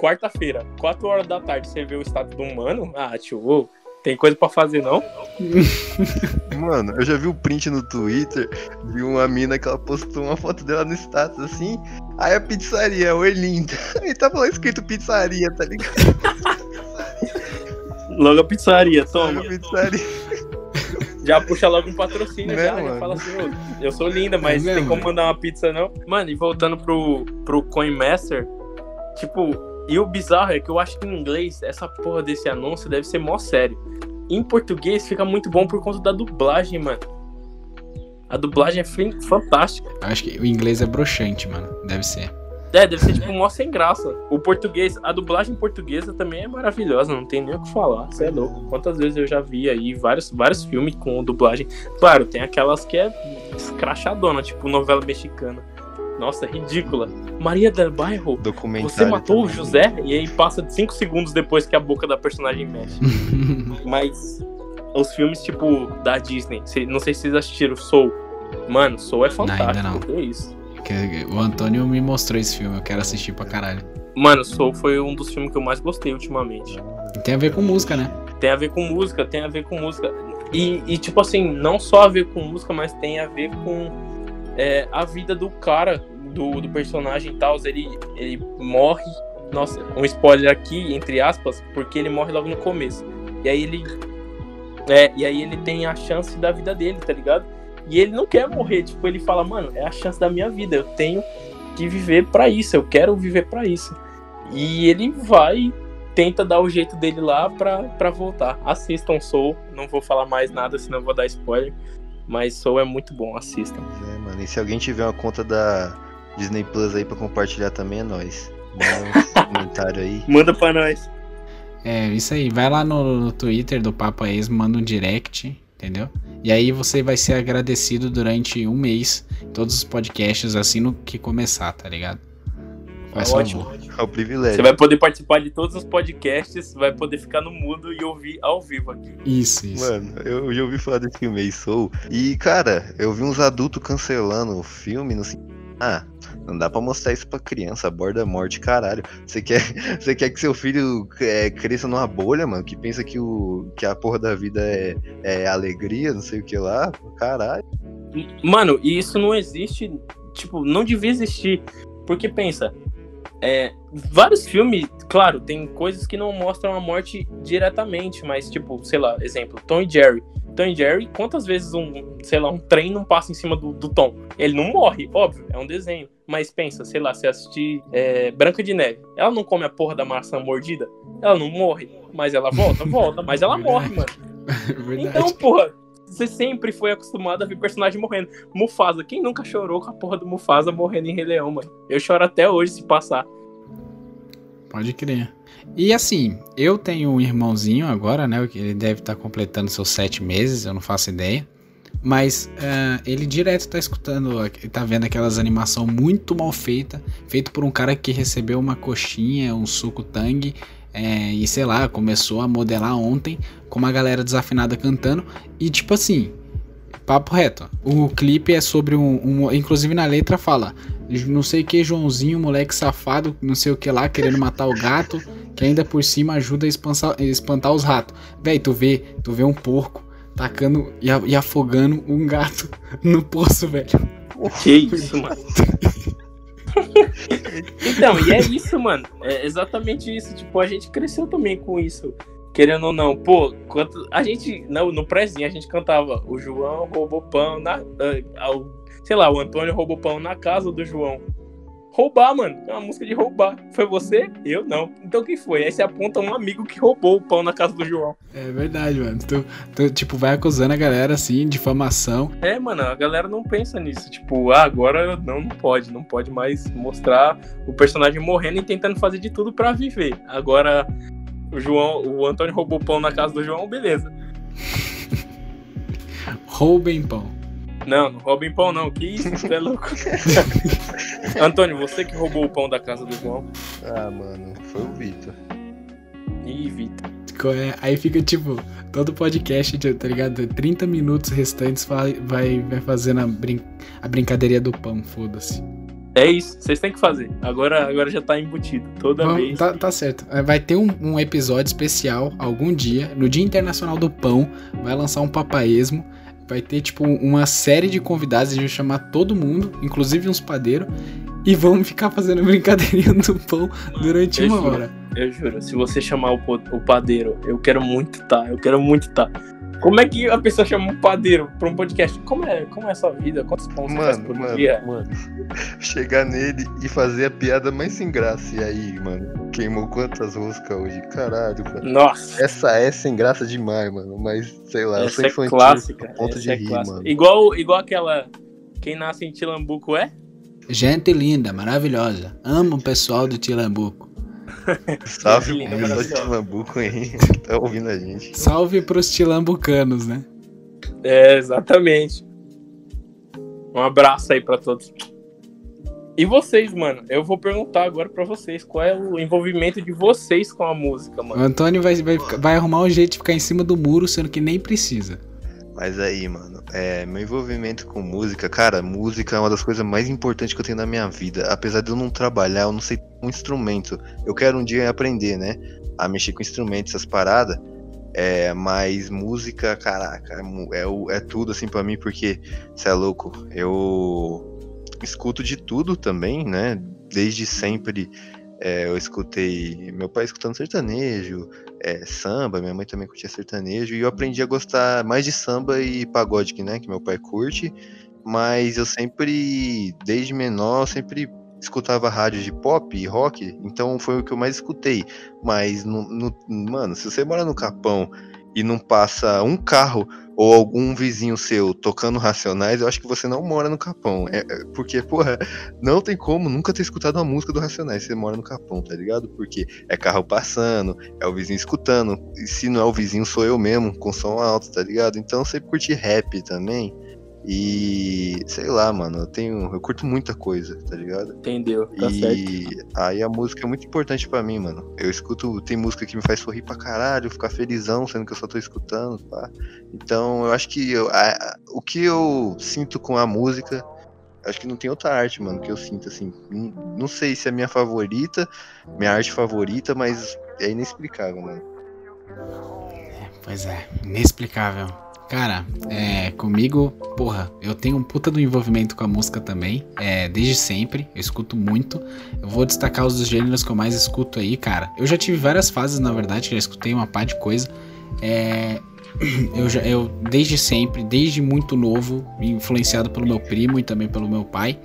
Quarta-feira, quatro horas da tarde, você vê o status do mano? Ah, tio, tem coisa pra fazer, não? Mano, eu já vi o print no Twitter de uma mina que ela postou uma foto dela no status assim. Aí a pizzaria, oi linda. Aí tava lá escrito pizzaria, tá ligado? Logo a pizzaria, toma. Logo a pizzaria. Já puxa logo um patrocínio, Né, já, já fala assim, ô, eu sou linda, mas É tem como mandar uma pizza, não? Mano, e voltando pro, pro Coinmaster, tipo, e o bizarro é que eu acho que em inglês, essa porra desse anúncio deve ser mó sério. Em português fica muito bom por conta da dublagem, mano. A dublagem é fantástica. Acho que o inglês é broxante, mano. Deve ser. É, deve ser tipo mó sem graça. O português, a dublagem portuguesa também é maravilhosa, não tem nem o que falar. Você é louco. Quantas vezes eu já vi aí vários, vários filmes com dublagem. Claro, tem aquelas que é escrachadona, tipo novela mexicana. Nossa, ridícula. Maria del Bairro, você matou o também. José? E aí passa 5 segundos depois que a boca da personagem mexe. Mas os filmes, tipo, da Disney, não sei se vocês assistiram Soul. Mano, Soul é fantástico. ainda não. Que isso. O Antônio me mostrou esse filme, eu quero assistir pra caralho. Mano, Soul foi um dos filmes que eu mais gostei ultimamente. Tem a ver com música, né? Tem a ver com música, tem a ver com música. E, e, tipo assim, não só a ver com música, mas tem a ver com é, a vida do cara, do, do personagem e tal. Ele, ele morre. Nossa, um spoiler aqui, entre aspas, porque ele morre logo no começo. E aí ele. É, e aí ele tem a chance da vida dele, tá ligado? E ele não quer morrer, tipo, ele fala, mano, é a chance da minha vida, eu tenho que viver pra isso, eu quero viver pra isso. E ele vai tenta dar o jeito dele lá pra, pra voltar. Assistam Soul, não vou falar mais nada, senão vou dar spoiler. Mas Soul é muito bom, assistam. É, mano. E se alguém tiver uma conta da Disney Plus aí pra compartilhar também, é nóis. Manda um comentário aí. Manda pra nós. É, isso aí. Vai lá no, no Twitter do Papo Ex, manda um direct, entendeu? E aí você vai ser agradecido durante um mês em todos os podcasts assim no que começar, tá ligado? Faz Ótimo. favor. É o privilégio. Você vai poder participar de todos os podcasts, vai poder ficar no mudo e ouvir ao vivo aqui. Isso, isso. Mano, eu já ouvi falar desse filme aí, Soul. E, cara, eu vi uns adultos cancelando o filme no assim, Ah, não dá pra mostrar isso pra criança, aborda morte, caralho. Você quer, você quer que seu filho é, cresça numa bolha, mano, que pensa que, o, que a porra da vida é, é alegria, não sei o que lá? Caralho. Mano, e isso não existe, tipo, não devia existir. Porque pensa, é, vários filmes, claro, tem coisas que não mostram a morte diretamente, mas tipo, sei lá, exemplo, Tom e Jerry. Tom e Jerry, quantas vezes um, sei lá, um trem não passa em cima do, do Tom? Ele não morre, óbvio, é um desenho. Mas pensa, sei lá, se assistir é, Branca de Neve, ela não come a porra da maçã mordida? Ela não morre, mas ela volta, volta, mas ela morre, mano. Verdade. Então, porra, você sempre foi acostumado a ver personagem morrendo. Mufasa, quem nunca chorou com a porra do Mufasa morrendo em Rei Leão, mano? Eu choro até hoje se passar. Pode crer. E assim, eu tenho um irmãozinho agora, né? Ele deve estar completando seus sete meses, eu não faço ideia. Mas eh, ele direto tá escutando, tá vendo aquelas animação muito mal feita, feito por um cara que recebeu uma coxinha, um suco tangue, eh, e sei lá, começou a modelar ontem com uma galera desafinada cantando. E tipo assim, papo reto, o clipe é sobre um, um- Inclusive na letra fala, não sei que Joãozinho, moleque safado, não sei o que lá, querendo matar o gato, que ainda por cima ajuda a espantar, espantar os ratos. Véi, tu vê, tu vê um porco tacando e, e afogando um gato no poço, velho. Que isso, mano. então, e é isso, mano. É exatamente isso. Tipo, a gente cresceu também com isso. Querendo ou não, pô, quanto. A gente. No, no prézinho a gente cantava. O João roubou pão na. ao- sei lá, o Antônio roubou pão na casa do João. Roubar, mano. É uma música de roubar. Foi você? Eu não. Então quem foi? Aí você aponta um amigo que roubou o pão na casa do João. É verdade, mano. Tu, tu, tipo, vai acusando a galera assim, difamação. É, mano, a galera não pensa nisso. Tipo, ah, agora não, não pode. Não pode mais mostrar o personagem morrendo e tentando fazer de tudo pra viver. Agora, o João, o Antônio roubou pão na casa do João, beleza. Roubem pão. Não, não roubem pão, não. Que isso? Você é louco. Antônio, você que roubou o pão da casa do João. Ah, mano, foi o Vitor. Ih, Vitor. É? Aí fica tipo, todo podcast, tá ligado? 30 minutos restantes vai, vai, vai fazendo a, brin a brincadeirinha do pão, foda-se. É isso, vocês têm que fazer. Agora, agora já tá embutido. Toda Vamos- vez. Tá, tá certo. É, Vai ter um, um episódio especial algum dia, no Dia Internacional do Pão, vai lançar um papaísmo. Vai ter, tipo, uma série de convidados, a gente vai chamar todo mundo, inclusive uns padeiros, e vamos ficar fazendo brincadeirinha do pão durante eu uma juro. hora. Eu juro, se você chamar o, o padeiro, eu quero muito tá, eu quero muito tá. Como é que a pessoa chama um padeiro pra um podcast? Como é, como é a sua vida? Quantos pães você faz Mano, por mano, dia? mano. Chegar nele e fazer a piada mais sem graça. E aí, mano? Queimou quantas roscas hoje? Caralho, mano. Nossa, Essa é sem graça demais, mano. Mas, sei lá, eu sou essa é infantil. clássica. a ponto essa de é rir, clássica. mano. Igual, igual aquela. Quem nasce em Tilambuco é? Gente linda, maravilhosa. Amo o pessoal do Tilambuco. Salve pro pessoal de maravilhosa. Tilambuco aí que tá ouvindo a gente. Salve pros tilambucanos, né? É, exatamente. Um abraço aí pra todos. E vocês, mano? Eu vou perguntar agora pra vocês qual é o envolvimento de vocês com a música, O mano. Antônio vai, vai, vai arrumar um jeito de ficar em cima do muro, sendo que nem precisa. Mas aí, mano, é, meu envolvimento com música, cara, música é uma das coisas mais importantes que eu tenho na minha vida. Apesar de eu não trabalhar, eu não sei um instrumento. Eu quero um dia aprender, né? A mexer com instrumentos, essas paradas. É, mas música, caraca, é, é, é tudo assim pra mim, porque você é louco. Eu escuto de tudo também, né? Desde sempre é, eu escutei meu pai escutando sertanejo, é, samba, minha mãe também curtia sertanejo, e eu aprendi a gostar mais de samba e pagode, que, né, que meu pai curte, mas eu sempre, desde menor, sempre escutava rádio de pop e rock, então foi o que eu mais escutei, mas, no, no- mano, se você mora no Capão e não passa um carro ou algum vizinho seu tocando Racionais, eu acho que você não mora no Capão, é, é, porque, porra, não tem como nunca ter escutado uma música do Racionais você mora no Capão, tá ligado? Porque é carro passando, é o vizinho escutando. E se não é o vizinho, sou eu mesmo, com som alto, tá ligado? Então eu sempre curti rap também. E sei lá, mano, eu tenho. Eu curto muita coisa, tá ligado? Entendeu? Tá certo. e aí a música é muito importante pra mim, mano. Eu escuto, tem música que me faz sorrir pra caralho, ficar felizão, sendo que eu só tô escutando, pá. Então eu acho que eu- a- a- o que eu sinto com a música, acho que não tem outra arte, mano, que eu sinto assim. Não, não sei se é minha favorita, minha arte favorita, mas é inexplicável, mano. Pois é, inexplicável. Cara, é, comigo, porra, eu tenho um puta do envolvimento com a música também, é, desde sempre, eu escuto muito. Eu vou destacar os gêneros que eu mais escuto aí, cara. Eu já tive várias fases, na verdade, já escutei uma par de coisa. É, eu, já, eu, desde sempre, desde muito novo, influenciado pelo meu primo e também pelo meu pai,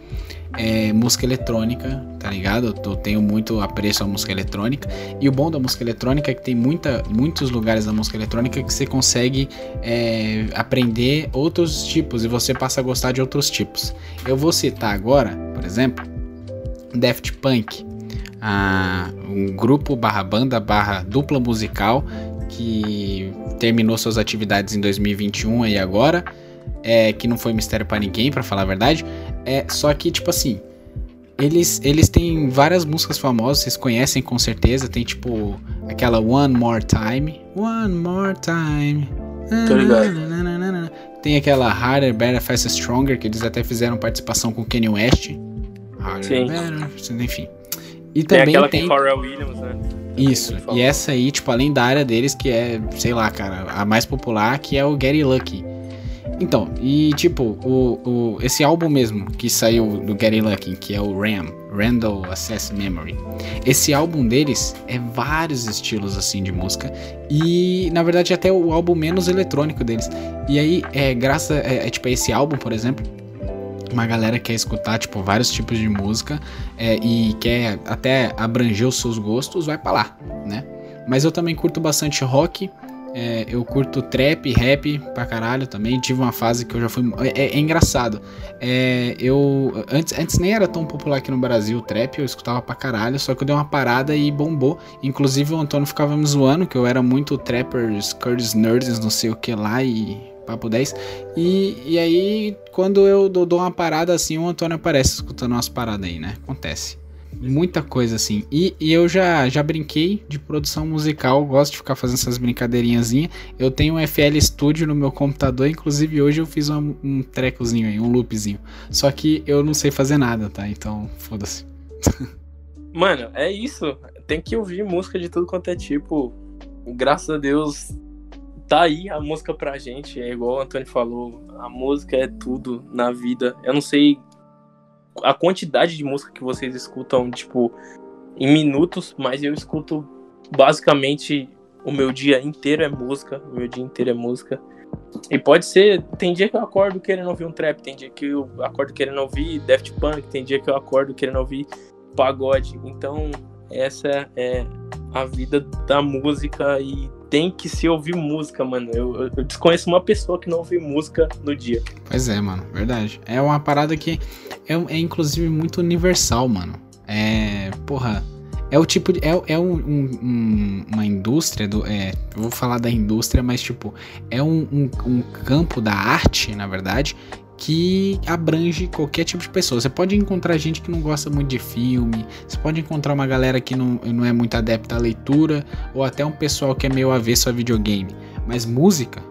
é, música eletrônica, tá ligado? Eu, tenho muito apreço à música eletrônica. E o bom da música eletrônica é que tem muita, muitos lugares da música eletrônica que você consegue é, aprender outros tipos e você passa a gostar de outros tipos. Eu vou citar agora, por exemplo, Daft Punk, ah, um grupo barra banda barra dupla musical que terminou suas atividades em 2021 e agora, é, que não foi mistério pra ninguém, pra falar a verdade. É, só que, tipo assim, eles, eles têm várias músicas famosas, vocês conhecem com certeza. Tem tipo aquela One More Time. One More Time. Tô ligado. Tem aquela Harder, Better, Faster, Stronger, que eles até fizeram participação com Kanye West. Harder, Sim. Better, enfim. E Tem também aquela tem. Pharrell Williams, né? Isso, e essa aí, tipo, além da área deles, que é, sei lá, cara, a mais popular, que é o Get Lucky. Então, e tipo, o, o, esse álbum mesmo que saiu do Get Lucky, que é o RAM, Randall Access Memory. Esse álbum deles é vários estilos assim de música e na verdade até o álbum menos eletrônico deles. E aí, é graças a, é, é, tipo esse álbum, por exemplo, uma galera quer escutar tipo vários tipos de música é, e quer até abranger os seus gostos, vai pra lá, né? Mas eu também curto bastante rock. É, eu curto trap, rap pra caralho também. Tive uma fase que eu já fui. É, é engraçado. É, eu. Antes, antes nem era tão popular aqui no Brasil o trap, eu escutava pra caralho. Só que eu dei uma parada e bombou. Inclusive o Antônio ficava me zoando que eu era muito trappers, Curtis Nerds, não sei o que lá e. Papo 10. E, e aí, quando eu dou, dou uma parada assim, o Antônio aparece escutando umas paradas aí, né? Acontece. Muita coisa, assim. E, e eu já, já brinquei de produção musical, gosto de ficar fazendo essas brincadeirinhas. Eu tenho um FL Studio no meu computador, inclusive hoje eu fiz um, um trecozinho aí, um loopzinho. Só que eu não sei fazer nada, tá? Então, foda-se. Mano, é isso. Tem que ouvir música de tudo quanto é tipo. Graças a Deus, tá aí a música pra gente. É igual o Antônio falou, a música é tudo na vida. Eu não sei a quantidade de música que vocês escutam, tipo, em minutos, mas eu escuto basicamente o meu dia inteiro é música, o meu dia inteiro é música. E pode ser, tem dia que eu acordo querendo ouvir um trap, tem dia que eu acordo querendo ouvir Daft Punk, tem dia que eu acordo querendo ouvir pagode. Então, essa é a vida da música e tem que se ouvir música, mano. Eu, eu, desconheço uma pessoa que não ouve música no dia. Pois é, mano, verdade. É uma parada que é, é inclusive muito universal, mano. É. Porra. É o tipo de. É, é um, um, uma indústria do. É, eu vou falar da indústria, mas tipo, é um, um, um campo da arte, na verdade, que abrange qualquer tipo de pessoa. Você pode encontrar gente que não gosta muito de filme, você pode encontrar uma galera que não, não é muito adepta à leitura, ou até um pessoal que é meio avesso a videogame. Mas música,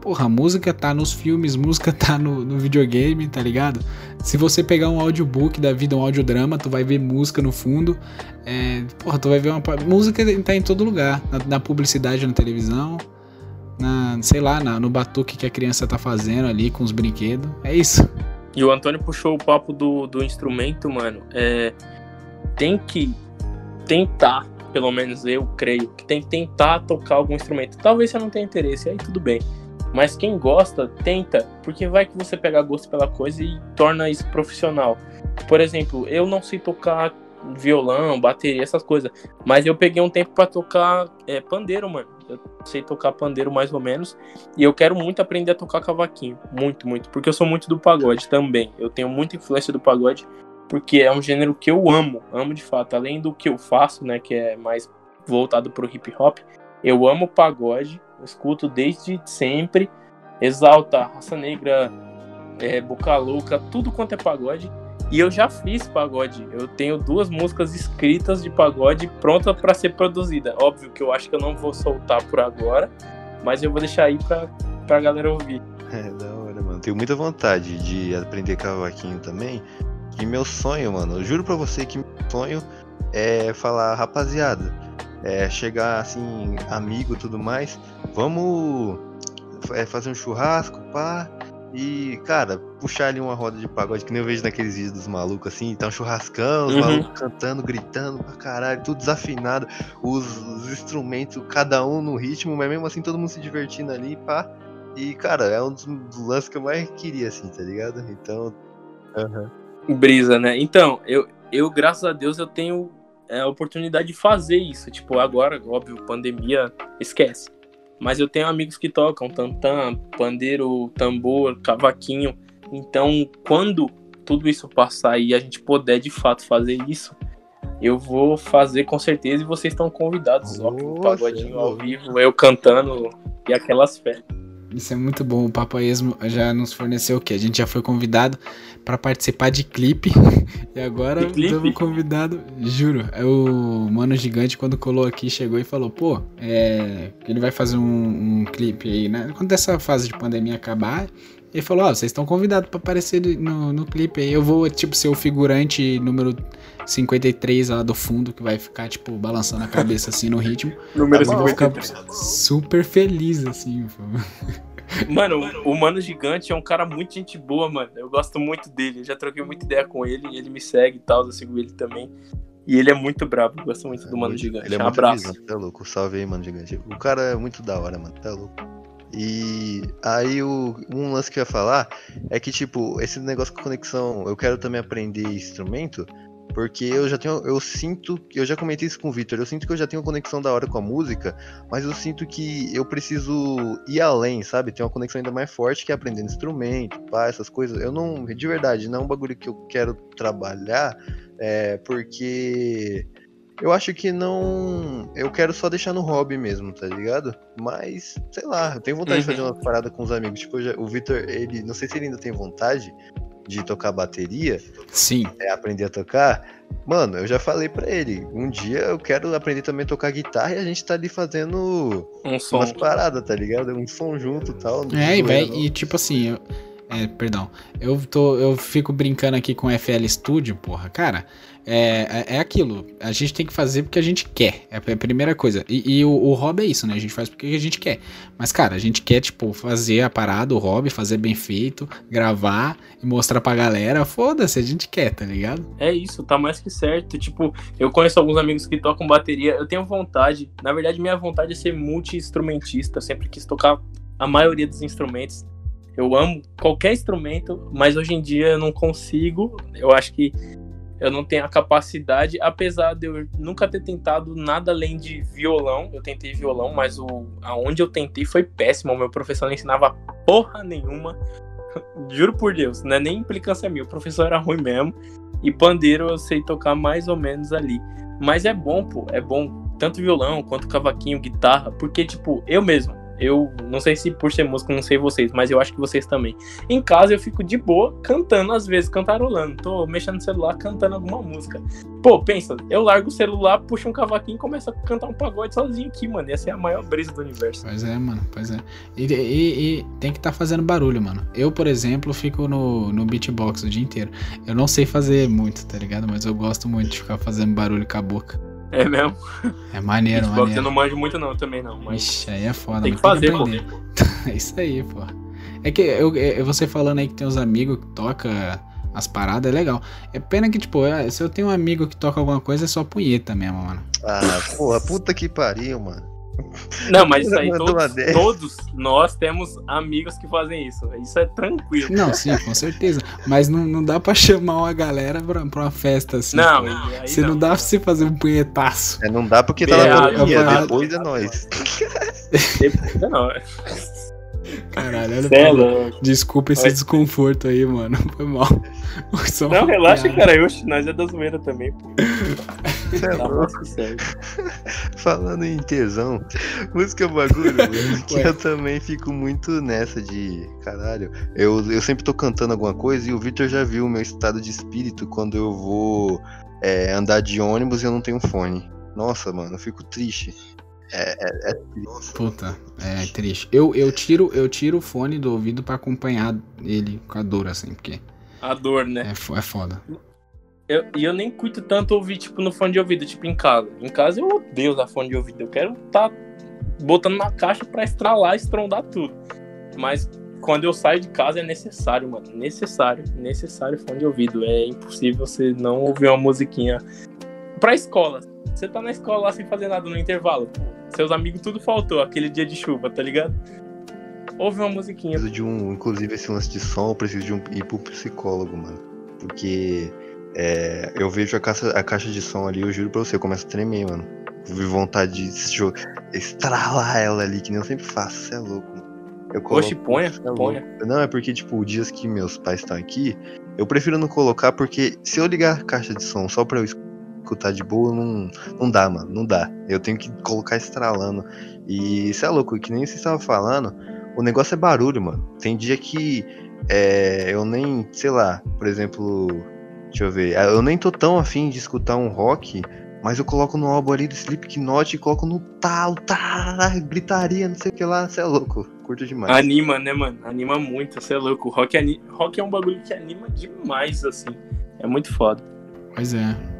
porra, música tá nos filmes, música tá no, no videogame, tá ligado? Se você pegar um audiobook da vida, um audiodrama, tu vai ver música no fundo. É, porra, tu vai ver uma. Música tá em todo lugar, na, na publicidade, na televisão na, sei lá, na, no batuque que a criança tá fazendo ali com os brinquedos. É isso. E o Antônio puxou o papo do, do instrumento, mano. É, tem que tentar, pelo menos eu creio, que tem que tentar tocar algum instrumento. Talvez você não tenha interesse, aí tudo bem. Mas quem gosta, tenta, porque vai que você pega gosto pela coisa e torna isso profissional. Por exemplo, eu não sei tocar violão, bateria, essas coisas. Mas eu peguei um tempo para tocar é, pandeiro, mano. Eu sei tocar pandeiro mais ou menos. E eu quero muito aprender a tocar cavaquinho. Muito, muito. Porque eu sou muito do pagode também. Eu tenho muita influência do pagode. Porque é um gênero que eu amo. Amo de fato. Além do que eu faço, né? Que é mais voltado pro hip hop. Eu amo pagode. Eu escuto desde sempre. Exalta, Raça Negra, é, Boca Louca, tudo quanto é pagode. E eu já fiz pagode. Eu tenho duas músicas escritas de pagode pronta para ser produzida. Óbvio que eu acho que eu não vou soltar por agora, mas eu vou deixar aí pra, pra galera ouvir. É, da hora, mano. Tenho muita vontade de aprender cavaquinho também. E meu sonho, mano, eu juro pra você que meu sonho é falar, rapaziada, é chegar assim, amigo e tudo mais, vamos é, fazer um churrasco, pá, e, cara, puxar ali uma roda de pagode, que nem eu vejo naqueles vídeos dos malucos, assim, tá um churrascão, os uhum. malucos cantando, gritando pra caralho, tudo desafinado, os, os, instrumentos, cada um no ritmo, mas mesmo assim todo mundo se divertindo ali, pá. E, cara, é um dos lances que eu mais queria, assim, tá ligado? Então. Uhum. Brisa, né? Então, eu, eu, graças a Deus, eu tenho é, a oportunidade de fazer isso. Tipo, agora, óbvio, pandemia, esquece. Mas eu tenho amigos que tocam tantã, pandeiro, tambor, cavaquinho. Então, quando tudo isso passar e a gente puder de fato fazer isso, eu vou fazer com certeza e vocês estão convidados. Ó, um pagodinho ao vivo, eu cantando e aquelas festas. Isso é muito bom. O Papo Esmo já nos forneceu o quê? A gente já foi convidado para participar de clipe. e agora estamos convidados. Juro, é o Mano Gigante, quando colou aqui, chegou e falou: pô, é, ele vai fazer um, um clipe aí, né? Quando essa fase de pandemia acabar, ele falou: Ó, oh, vocês estão convidados para aparecer no, no clipe aí. Eu vou, tipo, ser o figurante número 53 lá do fundo, que vai ficar, tipo, balançando a cabeça assim no ritmo. número 53. Ficar super feliz, assim. Mano, o Mano Gigante é um cara muito gente boa, mano. Eu gosto muito dele. Eu já troquei muita ideia com ele. Ele me segue e tal. Eu sigo ele também. E ele é muito brabo. Eu gosto muito do Mano Gigante. Ele é um muito abraço. Visão, tá louco. Salve aí, Mano Gigante. O cara é muito da hora, mano. Tá louco. E aí o, um lance que eu ia falar é que, tipo, esse negócio com conexão, eu quero também aprender instrumento, porque eu já tenho. Eu sinto. Eu já comentei isso com o Victor. Eu sinto que eu já tenho conexão da hora com a música. Mas eu sinto que eu preciso ir além, sabe? Ter uma conexão ainda mais forte que é aprendendo instrumento, pá, essas coisas. Eu não. De verdade, não é um bagulho que eu quero trabalhar. É, porque eu acho que não. Eu quero só deixar no hobby mesmo, tá ligado? Mas, sei lá, eu tenho vontade uhum. de fazer uma parada com os amigos. Tipo, já, o Victor, ele. Não sei se ele ainda tem vontade, de tocar bateria, Sim. é aprender a tocar, mano, eu já falei pra ele, um dia eu quero aprender também a tocar guitarra e a gente tá ali fazendo Um som. umas paradas, tá ligado? Um som junto e tal. É, e, véi, zoeira, e tipo assim, eu, é, perdão, eu, tô, eu fico brincando aqui com FL Studio, porra, cara, é, é, é aquilo, a gente tem que fazer porque a gente quer, é a primeira coisa, e, e o, o hobby é isso, né, a gente faz porque a gente quer, mas cara, a gente quer, tipo, fazer a parada, o hobby, fazer bem feito, gravar e mostrar pra galera, foda-se, a gente quer, tá ligado? É isso, tá mais que certo. Tipo, eu conheço alguns amigos que tocam bateria. Eu tenho vontade, na verdade, minha vontade é ser multi-instrumentista. Sempre quis tocar a maioria dos instrumentos. Eu amo qualquer instrumento, mas hoje em dia eu não consigo. Eu acho que eu não tenho a capacidade, apesar de eu nunca ter tentado nada além de violão. Eu tentei violão, mas o aonde eu tentei foi péssimo. O meu professor não ensinava porra nenhuma. Juro por Deus, não é nem implicância minha. O professor era ruim mesmo. E pandeiro eu sei tocar mais ou menos ali. Mas é bom, pô, é bom. Tanto violão quanto cavaquinho, guitarra. Porque, tipo, eu mesmo, eu não sei se por ser músico, não sei vocês, mas eu acho que vocês também. Em casa eu fico de boa cantando, às vezes, cantarolando. Tô mexendo no celular, cantando alguma música. Pô, pensa, eu largo o celular, puxo um cavaquinho e começo a cantar um pagode sozinho aqui, mano. Essa é a maior brisa do universo. Pois é, mano, pois é. E, e- e tem que estar fazendo barulho, mano. Eu, por exemplo, fico no, no beatbox o dia inteiro. Eu não sei fazer muito, tá ligado? Mas eu gosto muito de ficar fazendo barulho com a boca. É mesmo? É maneiro, eu maneiro. não manjo muito não, também não. Mas Ixi, aí é foda, tem que mas fazer, pô. É isso aí, pô. É que eu, é, você falando aí que tem uns amigos que toca as paradas, é legal. É pena que, tipo, é, se eu tenho um amigo que toca alguma coisa, é só punheta mesmo, mano. Ah, porra, puta que pariu, mano. Não, mas isso aí todos, todos nós temos amigos que fazem isso. Isso é tranquilo. Não, sim, com certeza. Mas não, não dá pra chamar uma galera pra, pra uma festa assim. Não, Você não, dá pra você fazer um punhetaço. É, não dá porque tá na pandemia, beado. depois é nós. Não, não. Caralho, olha é pra- louco. Desculpa esse desconforto aí, mano. Foi mal. Só Não, relaxa, piada. cara. Oxe, nós é da zoeira também, pô. É louco. Falando em tesão, música é um bagulho, mano, que Ué. eu também fico muito nessa de caralho. Eu, eu sempre tô cantando alguma coisa e o Victor já viu o meu estado de espírito quando eu vou é, andar de ônibus e eu não tenho fone. Nossa, mano, eu fico triste. É, é, é triste. Puta, é triste. Eu, eu, tiro, eu tiro o fone do ouvido pra acompanhar ele com a dor, assim, porque A dor, né? é, é foda. Eu- e eu nem curto tanto ouvir, tipo, no fone de ouvido, tipo, em casa. Em casa eu odeio usar fone de ouvido. Eu quero tá botando na caixa pra estralar, estrondar tudo. Mas quando eu saio de casa é necessário, mano. Necessário. Necessário fone de ouvido. É impossível você não ouvir uma musiquinha. Pra escola. Você tá na escola lá sem fazer nada no intervalo. Pô, seus amigos tudo faltou, aquele dia de chuva, tá ligado? Ouve uma musiquinha. preciso de um, inclusive esse lance de som, eu preciso de um, ir pro psicólogo, mano. Porque é, eu vejo a caixa, a caixa de som ali, eu juro pra você, eu começo a tremer, mano. Vi vontade de estralar ela ali, que nem eu sempre faço, você é louco. mano. Eu Oxe, coloco- ponha, cê é ponha. Não, é porque, tipo, dias que meus pais estão aqui, eu prefiro não colocar, porque se eu ligar a caixa de som só pra eu escutar de boa, não, não dá, mano, não dá. Eu tenho que colocar estralando. E você é louco, que nem você estava falando, o negócio é barulho, mano. Tem dia que é, eu nem, sei lá, por exemplo, deixa eu ver, eu nem tô tão afim de escutar um rock, mas eu coloco no álbum ali do Slipknot e coloco no talo, tá, gritaria, não sei o que lá, você é louco, curto demais. Anima, né, mano? Anima muito, você é louco. Rock, rock é um bagulho que anima demais, assim. É muito foda. Pois é.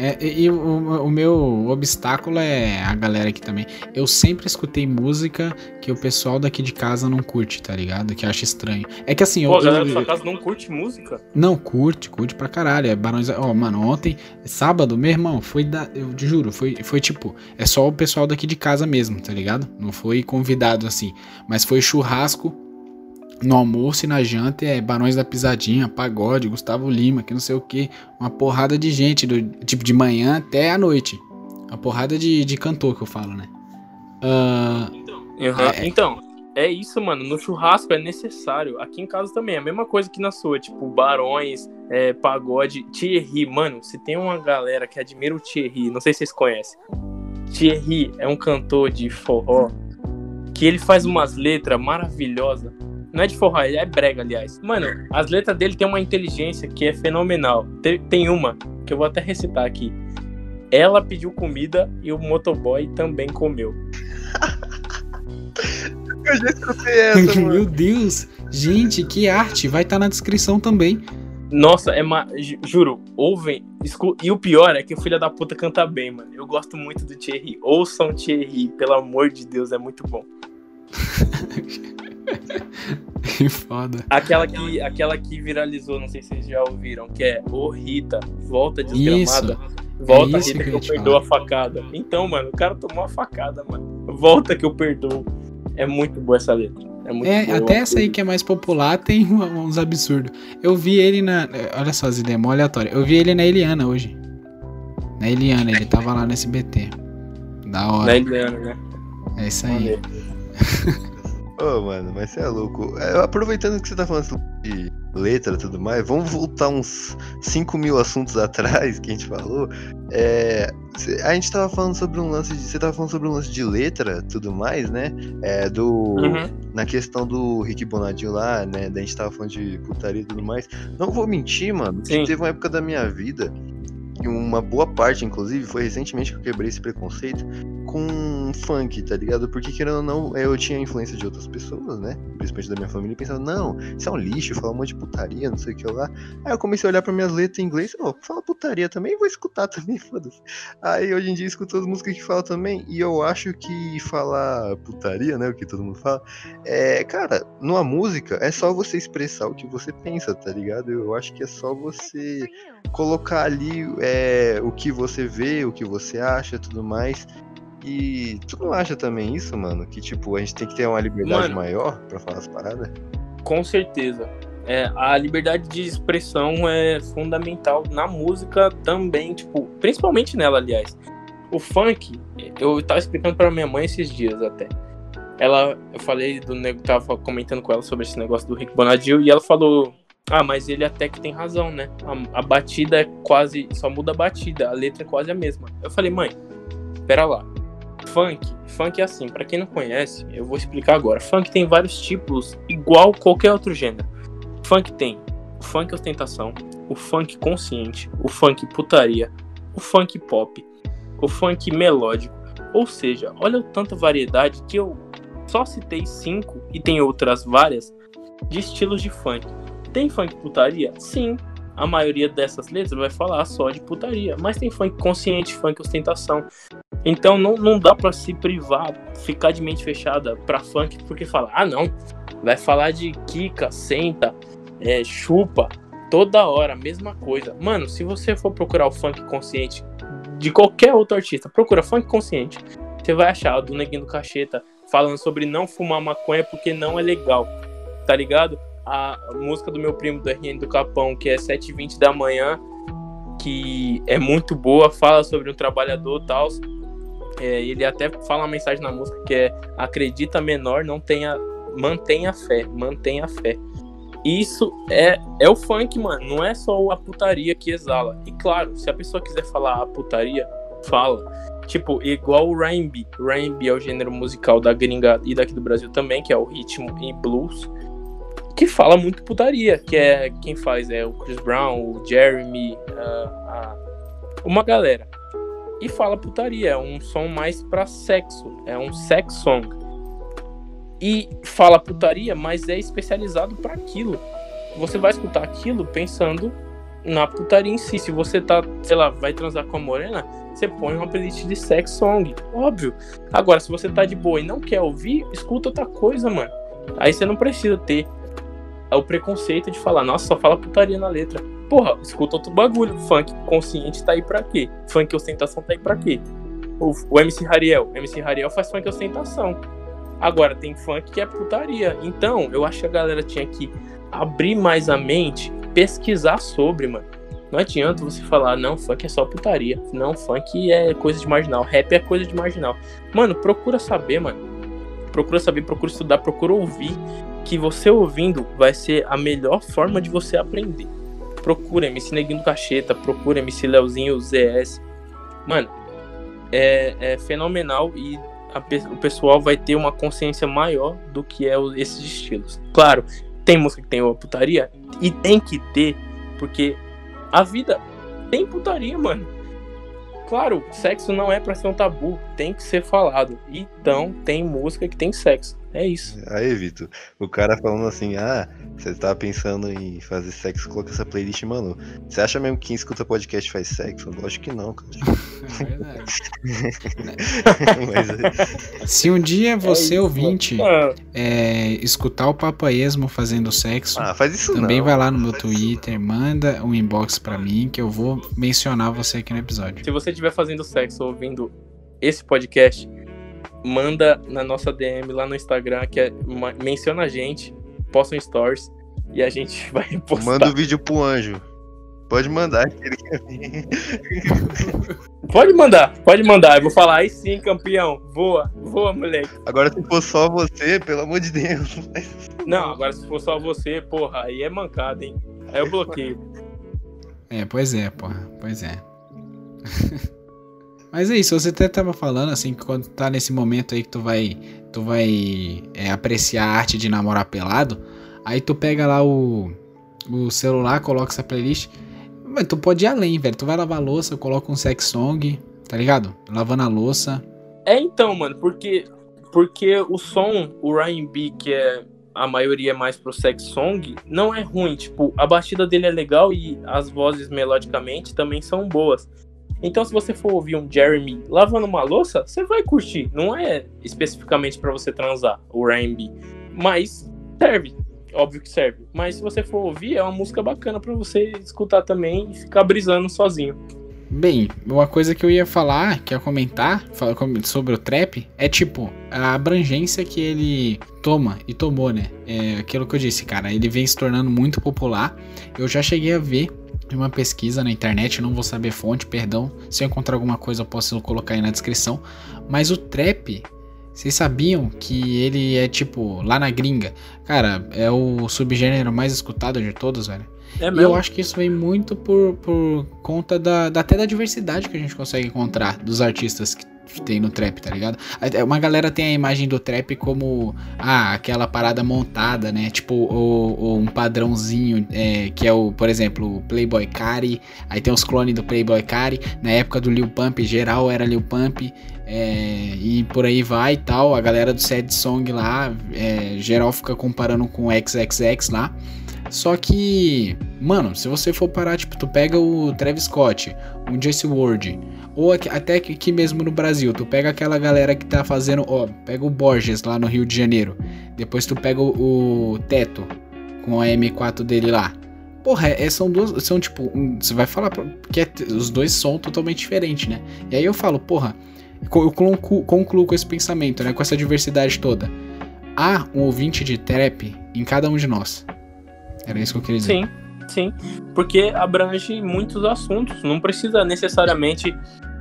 É, e e o, o meu obstáculo é a galera aqui também. Eu sempre escutei música que o pessoal daqui de casa não curte, tá ligado? Que acha estranho. É que assim, Pô, a eu, galera eu- da sua casa não curte música? Não, curte, curte pra caralho. É Barões. Ó, mano, ontem, sábado, meu irmão, foi da. Eu te juro, foi, foi tipo. É só o pessoal daqui de casa mesmo, tá ligado? Não foi convidado assim. Mas foi churrasco no almoço e na janta. É Barões da Pisadinha, Pagode, Gustavo Lima, que não sei o que. Uma porrada de gente, do, tipo, de manhã até a noite. Uma porrada de, de cantor que eu falo, né? Ah, Aham. É. Então, é isso, mano. No churrasco é necessário. Aqui em casa também, é a mesma coisa que na sua. Tipo, barões, é, pagode, Thierry. Mano, se tem uma galera que admira o Thierry, não sei se vocês conhecem. Thierry é um cantor de forró que ele faz umas letras maravilhosas. Não é de forró, é brega, aliás. Mano, as letras dele tem uma inteligência que é fenomenal. Tem, tem uma que eu vou até recitar aqui. Ela pediu comida e o motoboy também comeu. Eu já escutei essa, mano. Meu Deus! Gente, que arte! Vai estar na descrição também. Nossa, é ma... ju- Juro, ouvem. escu- E o pior é que o filho da puta canta bem, mano. Eu gosto muito do Thierry. Ouçam Thierry, pelo amor de Deus, é muito bom. Que foda. Aquela que, aquela que viralizou, não sei se vocês já ouviram, que é Ô Rita, volta desgramada. Volta, isso Rita, que que, eu perdoo a facada. Então, mano, o cara tomou a facada, mano. Volta que eu perdoo. É muito boa essa letra. É É, até essa aí que é mais popular tem uns absurdos. Eu vi ele na. Olha só as ideias, mó aleatória. Eu vi ele na Eliana hoje. Na Eliana, ele tava lá no SBT. Da hora. Da Eliana, né? É isso aí. Ô, mano, mas você é louco. É, Aproveitando que você tá falando de letra e tudo mais, vamos voltar uns 5 mil assuntos atrás que a gente falou. É, a gente tava falando sobre um lance de. Você tava falando sobre um lance de letra tudo mais, né? É, do. Uhum. Na questão do Rick Bonadinho lá, né? Da gente tava falando de putaria e tudo mais. Não vou mentir, mano. que Sim. Teve uma época da minha vida. E uma boa parte, inclusive, foi recentemente que eu quebrei esse preconceito com funk, tá ligado? Porque querendo ou não, eu tinha influência de outras pessoas, né? Principalmente da minha família, pensando, não, isso é um lixo, fala um monte de putaria, não sei o que lá. Aí eu comecei a olhar pra minhas letras em inglês, ó, fala putaria também, vou escutar também, foda-se. Aí hoje em dia eu escuto as músicas que falam também, e eu acho que falar putaria, né? O que todo mundo fala, é, cara, numa música é só você expressar o que você pensa, tá ligado? Eu acho que é só você colocar ali é, o que você vê, o que você acha, tudo mais. E tu não acha também isso, mano? Que tipo, a gente tem que ter uma liberdade Mano. maior pra falar as paradas? Com certeza. É, a liberdade de expressão é fundamental na música também, tipo, principalmente nela, aliás. O funk, eu tava explicando pra minha mãe esses dias até. Ela, eu falei do nego, tava comentando com ela sobre esse negócio do Rick Bonadil e ela falou: "Ah, mas ele até que tem razão, né? A, a batida é quase, só muda a batida, a letra é quase a mesma". Eu falei: "Mãe, pera lá. Funk, funk é assim, pra quem não conhece, eu vou explicar agora. Funk tem vários tipos, igual qualquer outro gênero. Funk tem o funk ostentação, o funk consciente, o funk putaria, o funk pop, o funk melódico. Ou seja, olha tanta variedade que eu só citei cinco e tem outras várias de estilos de funk. Tem funk putaria? Sim. A maioria dessas letras vai falar só de putaria, mas tem funk consciente, funk ostentação. Então não, não dá pra se privar, ficar de mente fechada pra funk, porque fala, ah não, vai falar de Kika, senta, é, chupa, toda hora, mesma coisa. Mano, se você for procurar o funk consciente de qualquer outro artista, procura funk consciente, você vai achar o do Neguinho do Cacheta falando sobre não fumar maconha porque não é legal, tá ligado? A música do meu primo do RN do Capão, que é 7h20 da manhã, que é muito boa, fala sobre um trabalhador e tal. É, ele até fala uma mensagem na música que é acredita menor, não tenha, mantenha fé, mantenha fé. Isso é, é o funk, mano. Não é só a putaria que exala. E claro, se a pessoa quiser falar a putaria, fala. Tipo, igual o R&B. R&B é o gênero musical da gringa e daqui do Brasil também, que é o ritmo e blues. Que fala muito putaria, que é quem faz é o Chris Brown, o Jeremy, ah, uma galera. E fala putaria, é um som mais pra sexo, é um sex song. E fala putaria, mas é especializado para aquilo. Você vai escutar aquilo pensando na putaria em si. Se você tá, sei lá, vai transar com a morena, você põe uma playlist de sex song, óbvio. Agora, se você tá de boa e não quer ouvir, escuta outra coisa, mano. Aí você não precisa ter o preconceito de falar, nossa, só fala putaria na letra. Porra, escuta outro bagulho. Funk consciente tá aí pra quê? Funk ostentação tá aí pra quê? O, o MC Hariel. O MC Hariel faz funk ostentação. Agora, tem funk que é putaria. Então, eu acho que a galera tinha que abrir mais a mente, pesquisar sobre, mano. Não adianta você falar, não, funk é só putaria. Não, funk é coisa de marginal. Rap é coisa de marginal. Mano, procura saber, mano. Procura saber, procura estudar, procura ouvir. Que você ouvindo vai ser a melhor forma de você aprender. Procura MC Neguinho Cacheta, procura MC Leozinho ZS. Mano, é, é fenomenal e pe o pessoal vai ter uma consciência maior do que é o, esses estilos. Claro, tem música que tem uma putaria e tem que ter, porque a vida tem putaria, mano. Claro, sexo não é pra ser um tabu, tem que ser falado. Então, tem música que tem sexo. É isso. Aí, Vitor, o cara falando assim, ah, você tava pensando em fazer sexo, coloca essa playlist, mano. Você acha mesmo que quem escuta podcast faz sexo? Lógico que não, cara. É verdade. Mas... É Se um dia você, é ouvinte, é, escutar o Papo Esmo fazendo sexo, ah, faz isso também não, vai lá no meu Twitter, manda um inbox pra mim que eu vou mencionar você aqui no episódio. Se você estiver fazendo sexo ouvindo esse podcast, manda na nossa DM lá no Instagram, que é, menciona a gente, posta um stories e a gente vai postar. Manda o um vídeo pro anjo. Pode mandar. Pode mandar, pode mandar. Eu vou falar, aí sim, campeão. Voa, voa, moleque. Agora se for só você, pelo amor de Deus. Não, agora se for só você, porra, aí é mancada, hein? Aí eu bloqueio. É, pois é, porra. Pois é. Mas é isso, você até tava falando assim que quando tá nesse momento aí que tu vai, tu vai é, apreciar a arte de namorar pelado, aí tu pega lá o, o celular, coloca essa playlist, mas tu pode ir além, velho. Tu vai lavar a louça, coloca um sex song, tá ligado? Lavando a louça. É então, mano, porque porque o som, o Ryan B, que é a maioria é mais pro sex song, não é ruim, tipo, a batida dele é legal e as vozes melodicamente também são boas. Então, se você for ouvir um Jeremy lavando uma louça, você vai curtir. Não é especificamente para você transar o R&B, mas serve. Óbvio que serve. Mas se você for ouvir, é uma música bacana para você escutar também e ficar brisando sozinho. Bem, uma coisa que eu ia falar, que ia comentar sobre o trap, é tipo, a abrangência que ele toma e tomou, né? É aquilo que eu disse, cara, ele vem se tornando muito popular. Eu já cheguei a ver uma pesquisa na internet, não vou saber fonte, perdão. Se eu encontrar alguma coisa, eu posso colocar aí na descrição. Mas o trap, vocês sabiam que ele é tipo, lá na gringa, cara, é o subgênero mais escutado de todos, velho. É e eu acho que isso vem muito por, por conta da, da, até da diversidade que a gente consegue encontrar dos artistas que tem no trap, tá ligado? Uma galera tem a imagem do trap como ah, aquela parada montada, né? Tipo, o, o um padrãozinho é, que é o, por exemplo, o Playboy Cari. Aí tem os clones do Playboy Cari. Na época do Lil Pump, geral era Lil Pump. É, e por aí vai e tal. A galera do Sad Song lá, é, geral fica comparando com o XXX lá. Só que, mano, se você for parar, tipo, tu pega o Travis Scott, o Jesse Ward, ou até aqui mesmo no Brasil, tu pega aquela galera que tá fazendo, ó, pega o Borges lá no Rio de Janeiro, depois tu pega o, o Teto com a M4 dele lá. Porra, é, são duas, são tipo, um, você vai falar que é, os dois são totalmente diferentes, né? E aí eu falo, porra, eu concluo, concluo com esse pensamento, né, com essa diversidade toda. Há um ouvinte de trap em cada um de nós. Era isso que eu queria dizer. Sim, sim. Porque abrange muitos assuntos. Não precisa necessariamente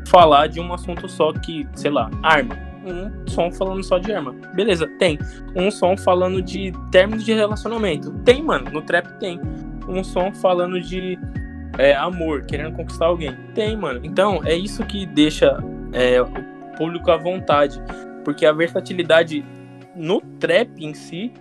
falar de um assunto só que, sei lá, arma. Um som falando só de arma. Beleza, tem. Um som falando de término de relacionamento. Tem, mano. No trap tem. Um som falando de é, amor, querendo conquistar alguém. Tem, mano. Então, é isso que deixa é, o público à vontade. Porque a versatilidade no trap em si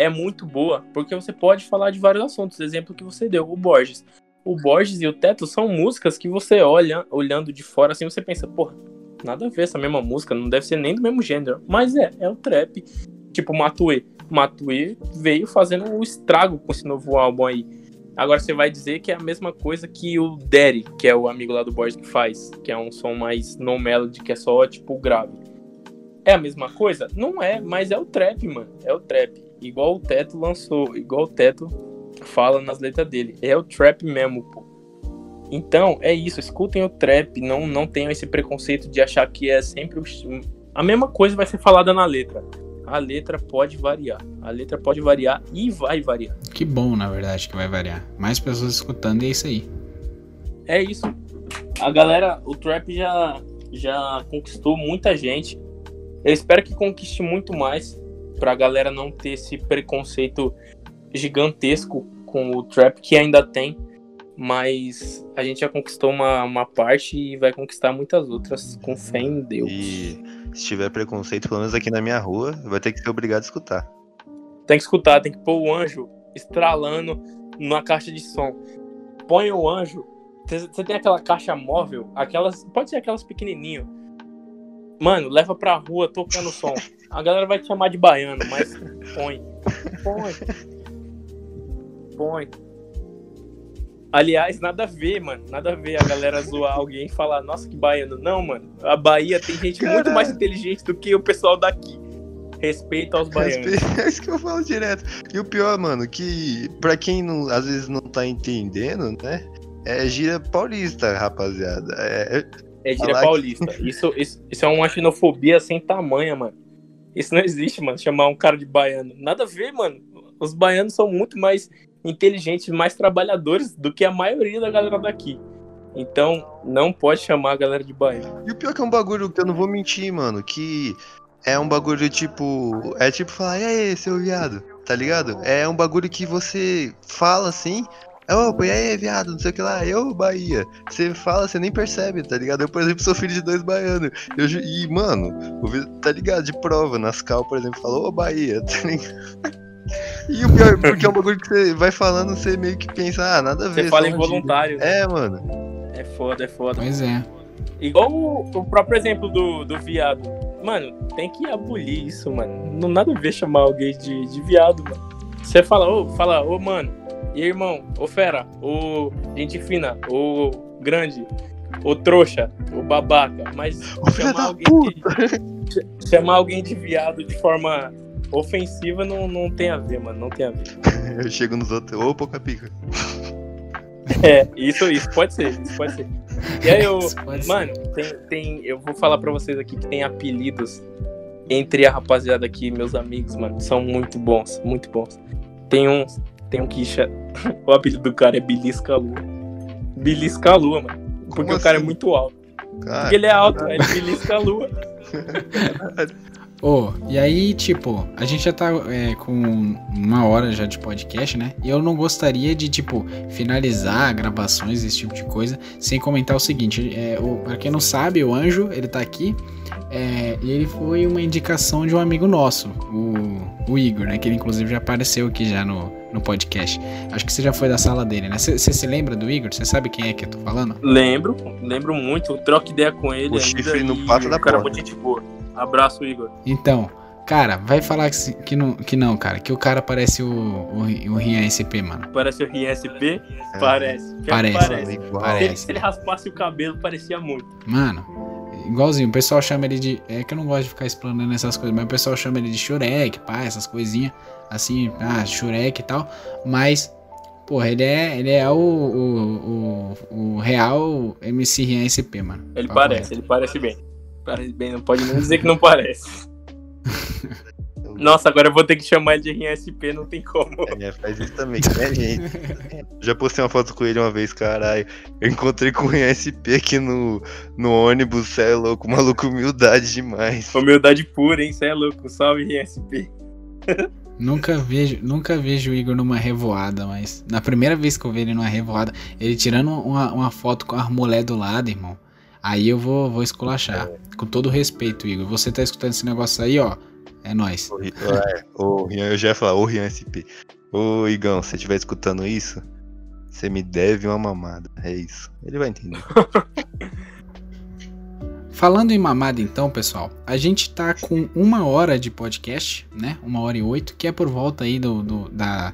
é muito boa, porque você pode falar de vários assuntos. Exemplo que você deu, o Borges. O Borges e o Teto são músicas que você olha, olhando de fora assim, você pensa, porra, nada a ver essa mesma música, não deve ser nem do mesmo gênero. Mas é, é o trap. Tipo, Matue. Matue veio fazendo um estrago com esse novo álbum aí. Agora você vai dizer que é a mesma coisa que o Derry, que é o amigo lá do Borges que faz, que é um som mais no melody, que é só tipo grave. É a mesma coisa? Não é, mas é o trap, mano. É o trap. Igual o Teto lançou, igual o Teto fala nas letras dele. É o trap mesmo, pô. Então, é isso, escutem o trap, não, não tenham esse preconceito de achar que é sempre o... a mesma coisa vai ser falada na letra. A letra pode variar. A letra pode variar e vai variar. Que bom, na verdade, que vai variar. Mais pessoas escutando e é isso aí. É isso. A galera, o trap já já conquistou muita gente. Eu espero que conquiste muito mais pra galera não ter esse preconceito gigantesco com o trap que ainda tem, mas a gente já conquistou uma, uma parte e vai conquistar muitas outras com fé em Deus. E Se tiver preconceito, pelo menos aqui na minha rua, vai ter que ser obrigado a escutar. Tem que escutar, tem que pôr o anjo estralando numa caixa de som. Põe o anjo. Você tem aquela caixa móvel, aquelas. Pode ser aquelas pequenininho. Mano, leva pra rua tocando som. A galera vai te chamar de baiano, mas põe. Põe. Põe. Aliás, nada a ver, mano. Nada a ver a galera zoar alguém e falar, nossa, que baiano. Não, mano. A Bahia tem gente muito mais inteligente do que o pessoal daqui. Respeito aos baianos. É isso que eu falo direto. E o pior, mano, que pra quem não, às vezes não tá entendendo, né? É gira paulista, rapaziada. É, é gira paulista. Que... Isso, isso, isso é uma xenofobia sem tamanha, mano. Isso não existe, mano, chamar um cara de baiano. Nada a ver, mano. Os baianos são muito mais inteligentes, mais trabalhadores do que a maioria da galera daqui. Então, não pode chamar a galera de baiano. E o pior que é um bagulho que eu não vou mentir, mano, que é um bagulho tipo. É tipo falar, e aí, seu viado, tá ligado? É um bagulho que você fala assim. Opa, e aí, viado, não sei o que lá, eu, Bahia. Você fala, você nem percebe, tá ligado? Eu, por exemplo, sou filho de dois baianos. Eu, e, mano, tá ligado? De prova, nas cal, por exemplo, falou, ô, Bahia, tá ligado? E o pior, porque é um bagulho que você vai falando, você meio que pensa, ah, nada a ver. Você fala involuntário. É, mano. É foda, é foda. Pois é. Igual o, o próprio exemplo do, do viado. Mano, tem que abolir isso, mano. Não nada a ver chamar alguém de, de viado, mano. Você fala, ô, fala, ô, mano, e irmão, ô fera, ô gente fina, ô grande, ô trouxa, ô babaca, mas chamar alguém, de, chamar alguém de viado de forma ofensiva não, não tem a ver, mano. Não tem a ver. Eu chego nos outros, ô pouca pica. É, isso, isso pode ser, isso pode ser. E aí eu. Mano, tem, tem. Eu vou falar pra vocês aqui que tem apelidos entre a rapaziada aqui, meus amigos, mano. São muito bons, muito bons. Tem um. Tem um que. O apelido do cara é Belisca Lua. Belisca Lua, mano. Porque Como o cara é assim? é muito alto. Cara, porque ele é alto, ele belisca a lua. Ô, oh, e aí, tipo, a gente já tá é, com uma hora já de podcast, né? E eu não gostaria de, tipo, finalizar gravações, esse tipo de coisa, sem comentar o seguinte: é, o, pra quem não sabe, o Anjo, ele tá aqui, é, e ele foi uma indicação de um amigo nosso, o, o Igor, né? Que ele inclusive já apareceu aqui já no, no podcast. Acho que você já foi da sala dele, né? Você se lembra do Igor? Você sabe quem é que eu tô falando? Lembro, lembro muito. Troco ideia com ele. O chifre no pato da cara, muito gente boa. Abraço, Igor. Então, cara, vai falar que, que, não, que não, cara. Que o cara parece o, o, o Rian SP, mano. Parece o Rian SP? É. Parece. Parece. Parece. parece. Se, ele, ele raspasse o cabelo, parecia muito. Mano, igualzinho. O pessoal chama ele de. É que eu não gosto de ficar explanando essas coisas, mas o pessoal chama ele de Shurek, pá, essas coisinhas. Assim, ah, Shurek e tal. Mas, porra, ele é, ele é o, o, o, o real MC Rian SP, mano. Ele parece, correto. ele parece bem. Parece bem, não pode nem dizer que não parece. Nossa, agora eu vou ter que chamar ele de RSP, não tem como. É, faz isso também, né, gente? Já postei uma foto com ele uma vez, caralho. Eu encontrei com o RSP aqui no, no ônibus, cê é louco, maluco, humildade demais. Humildade pura, hein, cê é louco, salve RSP. Nunca vejo, nunca vejo o Igor numa revoada, mas na primeira vez que eu vi ele numa revoada, ele tirando uma, uma foto com a mulher do lado, irmão. Aí eu vou, vou esculachar. É. Com todo respeito, Igor. Você tá escutando esse negócio aí, ó. É nóis. Ô, Rian, eu já ia falar, ô Rian SP. Ô, Igão, se você estiver escutando isso, você me deve uma mamada. É isso. Ele vai entender. Falando em mamada, então, pessoal, a gente tá com uma hora de podcast, né? Uma hora e oito, que é por volta aí do, do da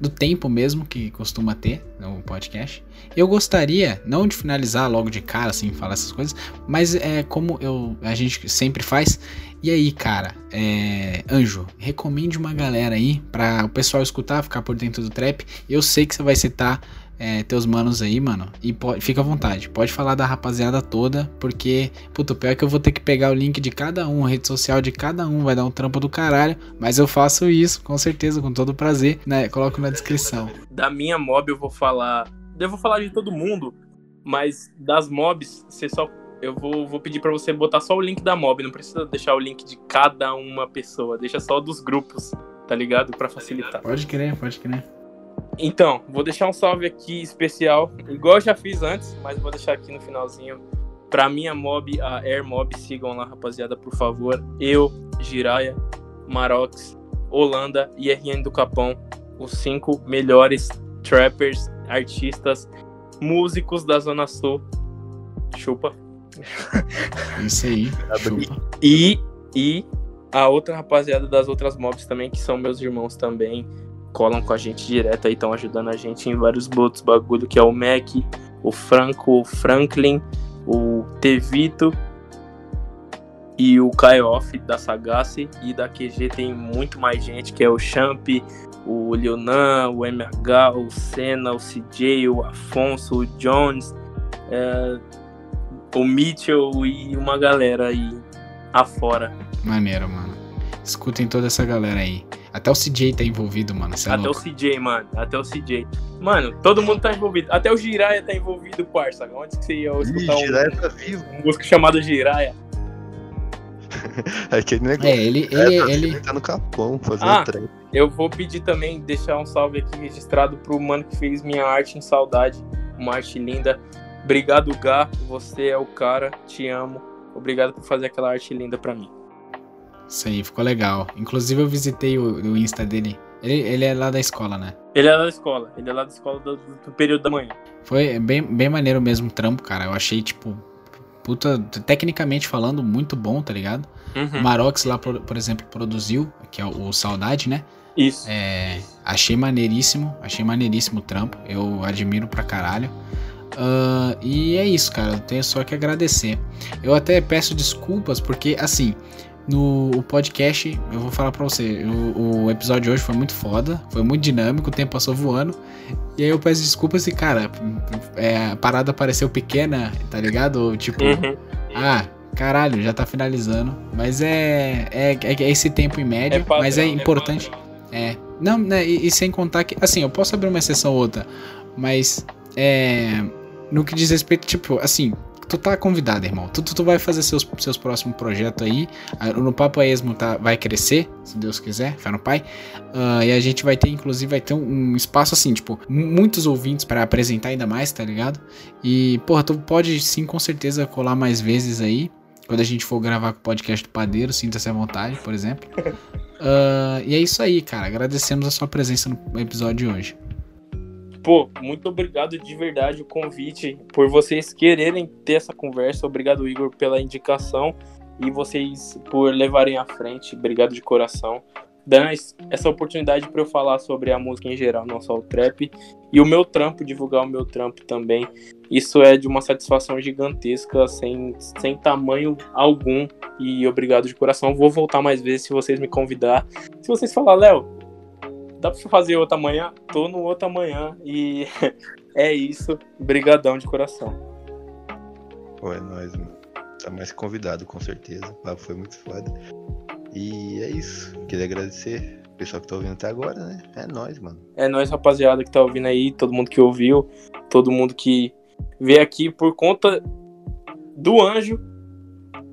do tempo mesmo que costuma ter no podcast. Eu gostaria, não de finalizar logo de cara, assim, falar essas coisas, mas é como eu, a gente sempre faz. E aí, cara, é, Anjo, recomende uma galera aí para o pessoal escutar, ficar por dentro do trap. Eu sei que você vai citar é, teus manos aí, mano. E pode, fica à vontade. Pode falar da rapaziada toda, porque, puto, pior é que eu vou ter que pegar o link de cada um, rede social de cada um, vai dar um trampo do caralho. Mas eu faço isso, com certeza, com todo prazer, né? Coloco na descrição. Da minha mob eu vou falar. Eu vou falar de todo mundo, mas das mobs, você só. Eu vou, vou pedir para você botar só o link da mob, não precisa deixar o link de cada uma pessoa, deixa só dos grupos, tá ligado? para facilitar. Pode crer, pode crer. Então, vou deixar um salve aqui especial, igual eu já fiz antes, mas vou deixar aqui no finalzinho Pra minha mob, a Air Mob, sigam lá, rapaziada, por favor. Eu, Jiraya, Marox, Holanda e RN do Capão, os cinco melhores trappers, artistas, músicos da Zona Sul. Chupa. Isso aí. E, e a outra rapaziada das outras mobs também, que são meus irmãos também, colam com a gente direto aí, estão ajudando a gente em vários outros bagulho, que é o Mac, o Franco, o Franklin, o Tevito e o Kaioff da Sagace. E da QG tem muito mais gente, que é o Champ, o Leonan, o MH, o Senna, o CJ, o Afonso, o Jones, é, o Mitchell e uma galera aí afora. Maneiro, mano. Escutem toda essa galera aí. Até o CJ tá envolvido, mano. É Até louco. o CJ, mano. Até o CJ. Mano, todo mundo tá envolvido. Até o Jiraya tá envolvido, parça. Onde que você ia escutar Ih, um, Jiraya tá vivo. um músico chamado Jiraya? Aquele negócio. É, ele, É, ele, tá- ele, tá no capão fazendo Ah. trem. Eu vou pedir também, deixar um salve aqui registrado pro mano que fez minha arte em saudade. Uma arte linda. Obrigado, Gá. Você é o cara. Te amo. Obrigado por fazer aquela arte linda pra mim. Isso aí, ficou legal. Inclusive eu visitei o, o Insta dele. Ele, ele é lá da escola, né? Ele é lá da escola. Ele é lá da escola do, do período da manhã. Foi bem, bem maneiro mesmo o trampo, cara. Eu achei, tipo, puta, tecnicamente falando, muito bom, tá ligado? Uhum. O Marox lá, por, por exemplo, produziu, que é o, o Saudade, né? Isso. É, achei maneiríssimo, achei maneiríssimo o trampo. Eu admiro pra caralho. Ah, e é isso, cara. Eu tenho só que agradecer. Eu até peço desculpas, porque assim, no o podcast, eu vou falar pra você, o, o episódio de hoje foi muito foda, foi muito dinâmico, o tempo passou voando. E aí eu peço desculpas e, cara, é, a parada pareceu pequena, tá ligado? Tipo, Uhum. ah, caralho, já tá finalizando. Mas é, é, é esse tempo em média, padrão, mas é importante. padrão. É. Não, né, e, e sem contar que, assim, eu posso abrir uma exceção ou outra, mas é. No que diz respeito, tipo, assim, tu tá convidado, irmão. Tu, tu, tu vai fazer seus, seus próximos projetos aí. Ah, No Papo Esmo tá, vai crescer, se Deus quiser, fé no pai. Ah, e a gente vai ter, inclusive, vai ter um, um espaço assim, tipo, mu- muitos ouvintes pra apresentar ainda mais, tá ligado? E, porra, tu pode sim, com certeza, colar mais vezes aí. Quando a gente for gravar com o podcast do Padeiro, sinta-se à vontade, por exemplo. Ah, e é isso aí, cara. Agradecemos a sua presença no episódio de hoje. Pô, muito obrigado de verdade o convite, por vocês quererem ter essa conversa. Obrigado, Igor, pela indicação e vocês por levarem à frente. Obrigado de coração. Dando es- essa oportunidade para eu falar sobre a música em geral, não só o trap, e o meu trampo, divulgar o meu trampo também. Isso é de uma satisfação gigantesca, sem, sem tamanho algum. E obrigado de coração. Vou voltar mais vezes se vocês me convidar. Se vocês falar, Léo, dá pra fazer outra manhã? Tô no outra manhã e é isso. Brigadão de coração. Pô, é nóis, mano. Tá mais convidado, com certeza. O papo foi muito foda. E é isso. Queria agradecer o pessoal que tá ouvindo até agora, né? É nóis, mano. É nóis, rapaziada, que tá ouvindo aí, todo mundo que ouviu, todo mundo que veio aqui por conta do anjo,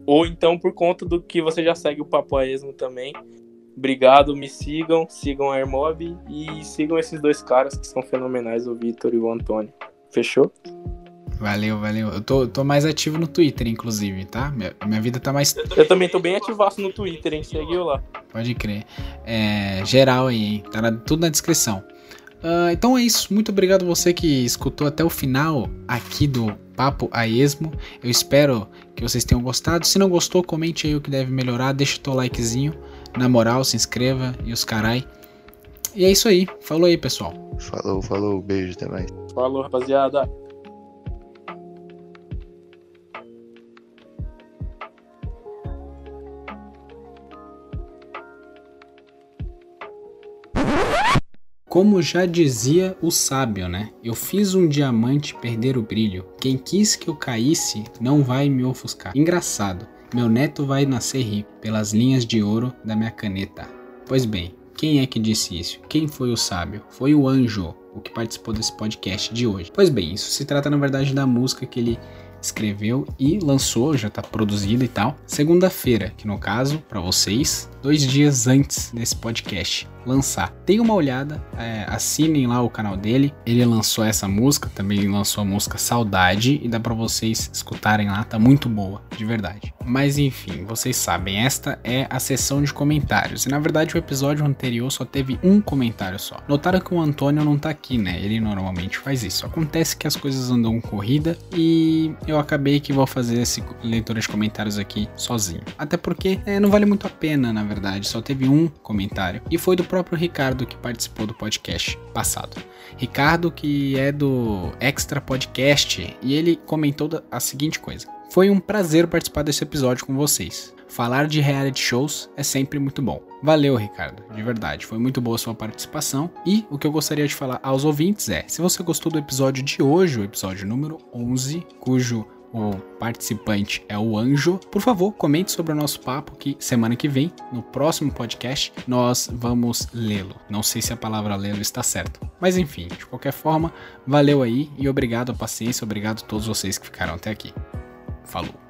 ou então por conta do que você já segue o Papo a Esmo também. Obrigado, me sigam, sigam a Airmob e sigam esses dois caras que são fenomenais, o Vitor e o Antônio. Fechou? Valeu, valeu. Eu tô, tô mais ativo no Twitter, inclusive, tá? Minha, minha vida tá mais. Eu também tô bem ativaço no Twitter, hein? Segue eu lá. Pode crer. É, geral aí, hein? Tá na- tudo na descrição. Ah, então é isso. Muito obrigado você que escutou até o final aqui do Papo a Esmo. Eu espero que vocês tenham gostado. Se não gostou, comente aí o que deve melhorar. Deixa o teu likezinho. Na moral, se inscreva e os carai. E é isso aí. Falou aí, pessoal. Falou, falou. Beijo, até mais. Falou, rapaziada. Como já dizia o sábio, né? Eu fiz um diamante perder o brilho. Quem quis que eu caísse não vai me ofuscar. Engraçado, meu neto vai nascer rico pelas linhas de ouro da minha caneta. Pois bem, quem é que disse isso? Quem foi o sábio? Foi o anjo, o que participou desse podcast de hoje. Pois bem, isso se trata na verdade da música que ele escreveu e lançou, já tá produzida e tal, segunda-feira, que no caso, para vocês, dois dias antes desse podcast. Lançar. Deem uma olhada, é, assinem lá o canal dele. Ele lançou essa música, também lançou a música Saudade e dá para vocês escutarem lá, tá muito boa, de verdade. Mas enfim, vocês sabem, esta é a sessão de comentários. E na verdade o episódio anterior só teve um comentário só. Notaram que o Antônio não tá aqui, né? Ele normalmente faz isso. Acontece que as coisas andam corrida e eu acabei que vou fazer esse leitura de comentários aqui sozinho. Até porque é, não vale muito a pena, na verdade. Só teve um comentário e foi do próprio Ricardo que participou do podcast passado. Ricardo, que é do Extra Podcast, e ele comentou a seguinte coisa: Foi um prazer participar desse episódio com vocês. Falar de reality shows é sempre muito bom. Valeu, Ricardo, de verdade, foi muito boa sua participação. E o que eu gostaria de falar aos ouvintes é: se você gostou do episódio de hoje, o episódio número 11, cujo o participante é o Anjo. Por favor, comente sobre o nosso papo que semana que vem, no próximo podcast, nós vamos lê-lo. Não sei se a palavra lê-lo está certo, mas enfim, de qualquer forma, valeu aí e obrigado a paciência, obrigado a todos vocês que ficaram até aqui. Falou.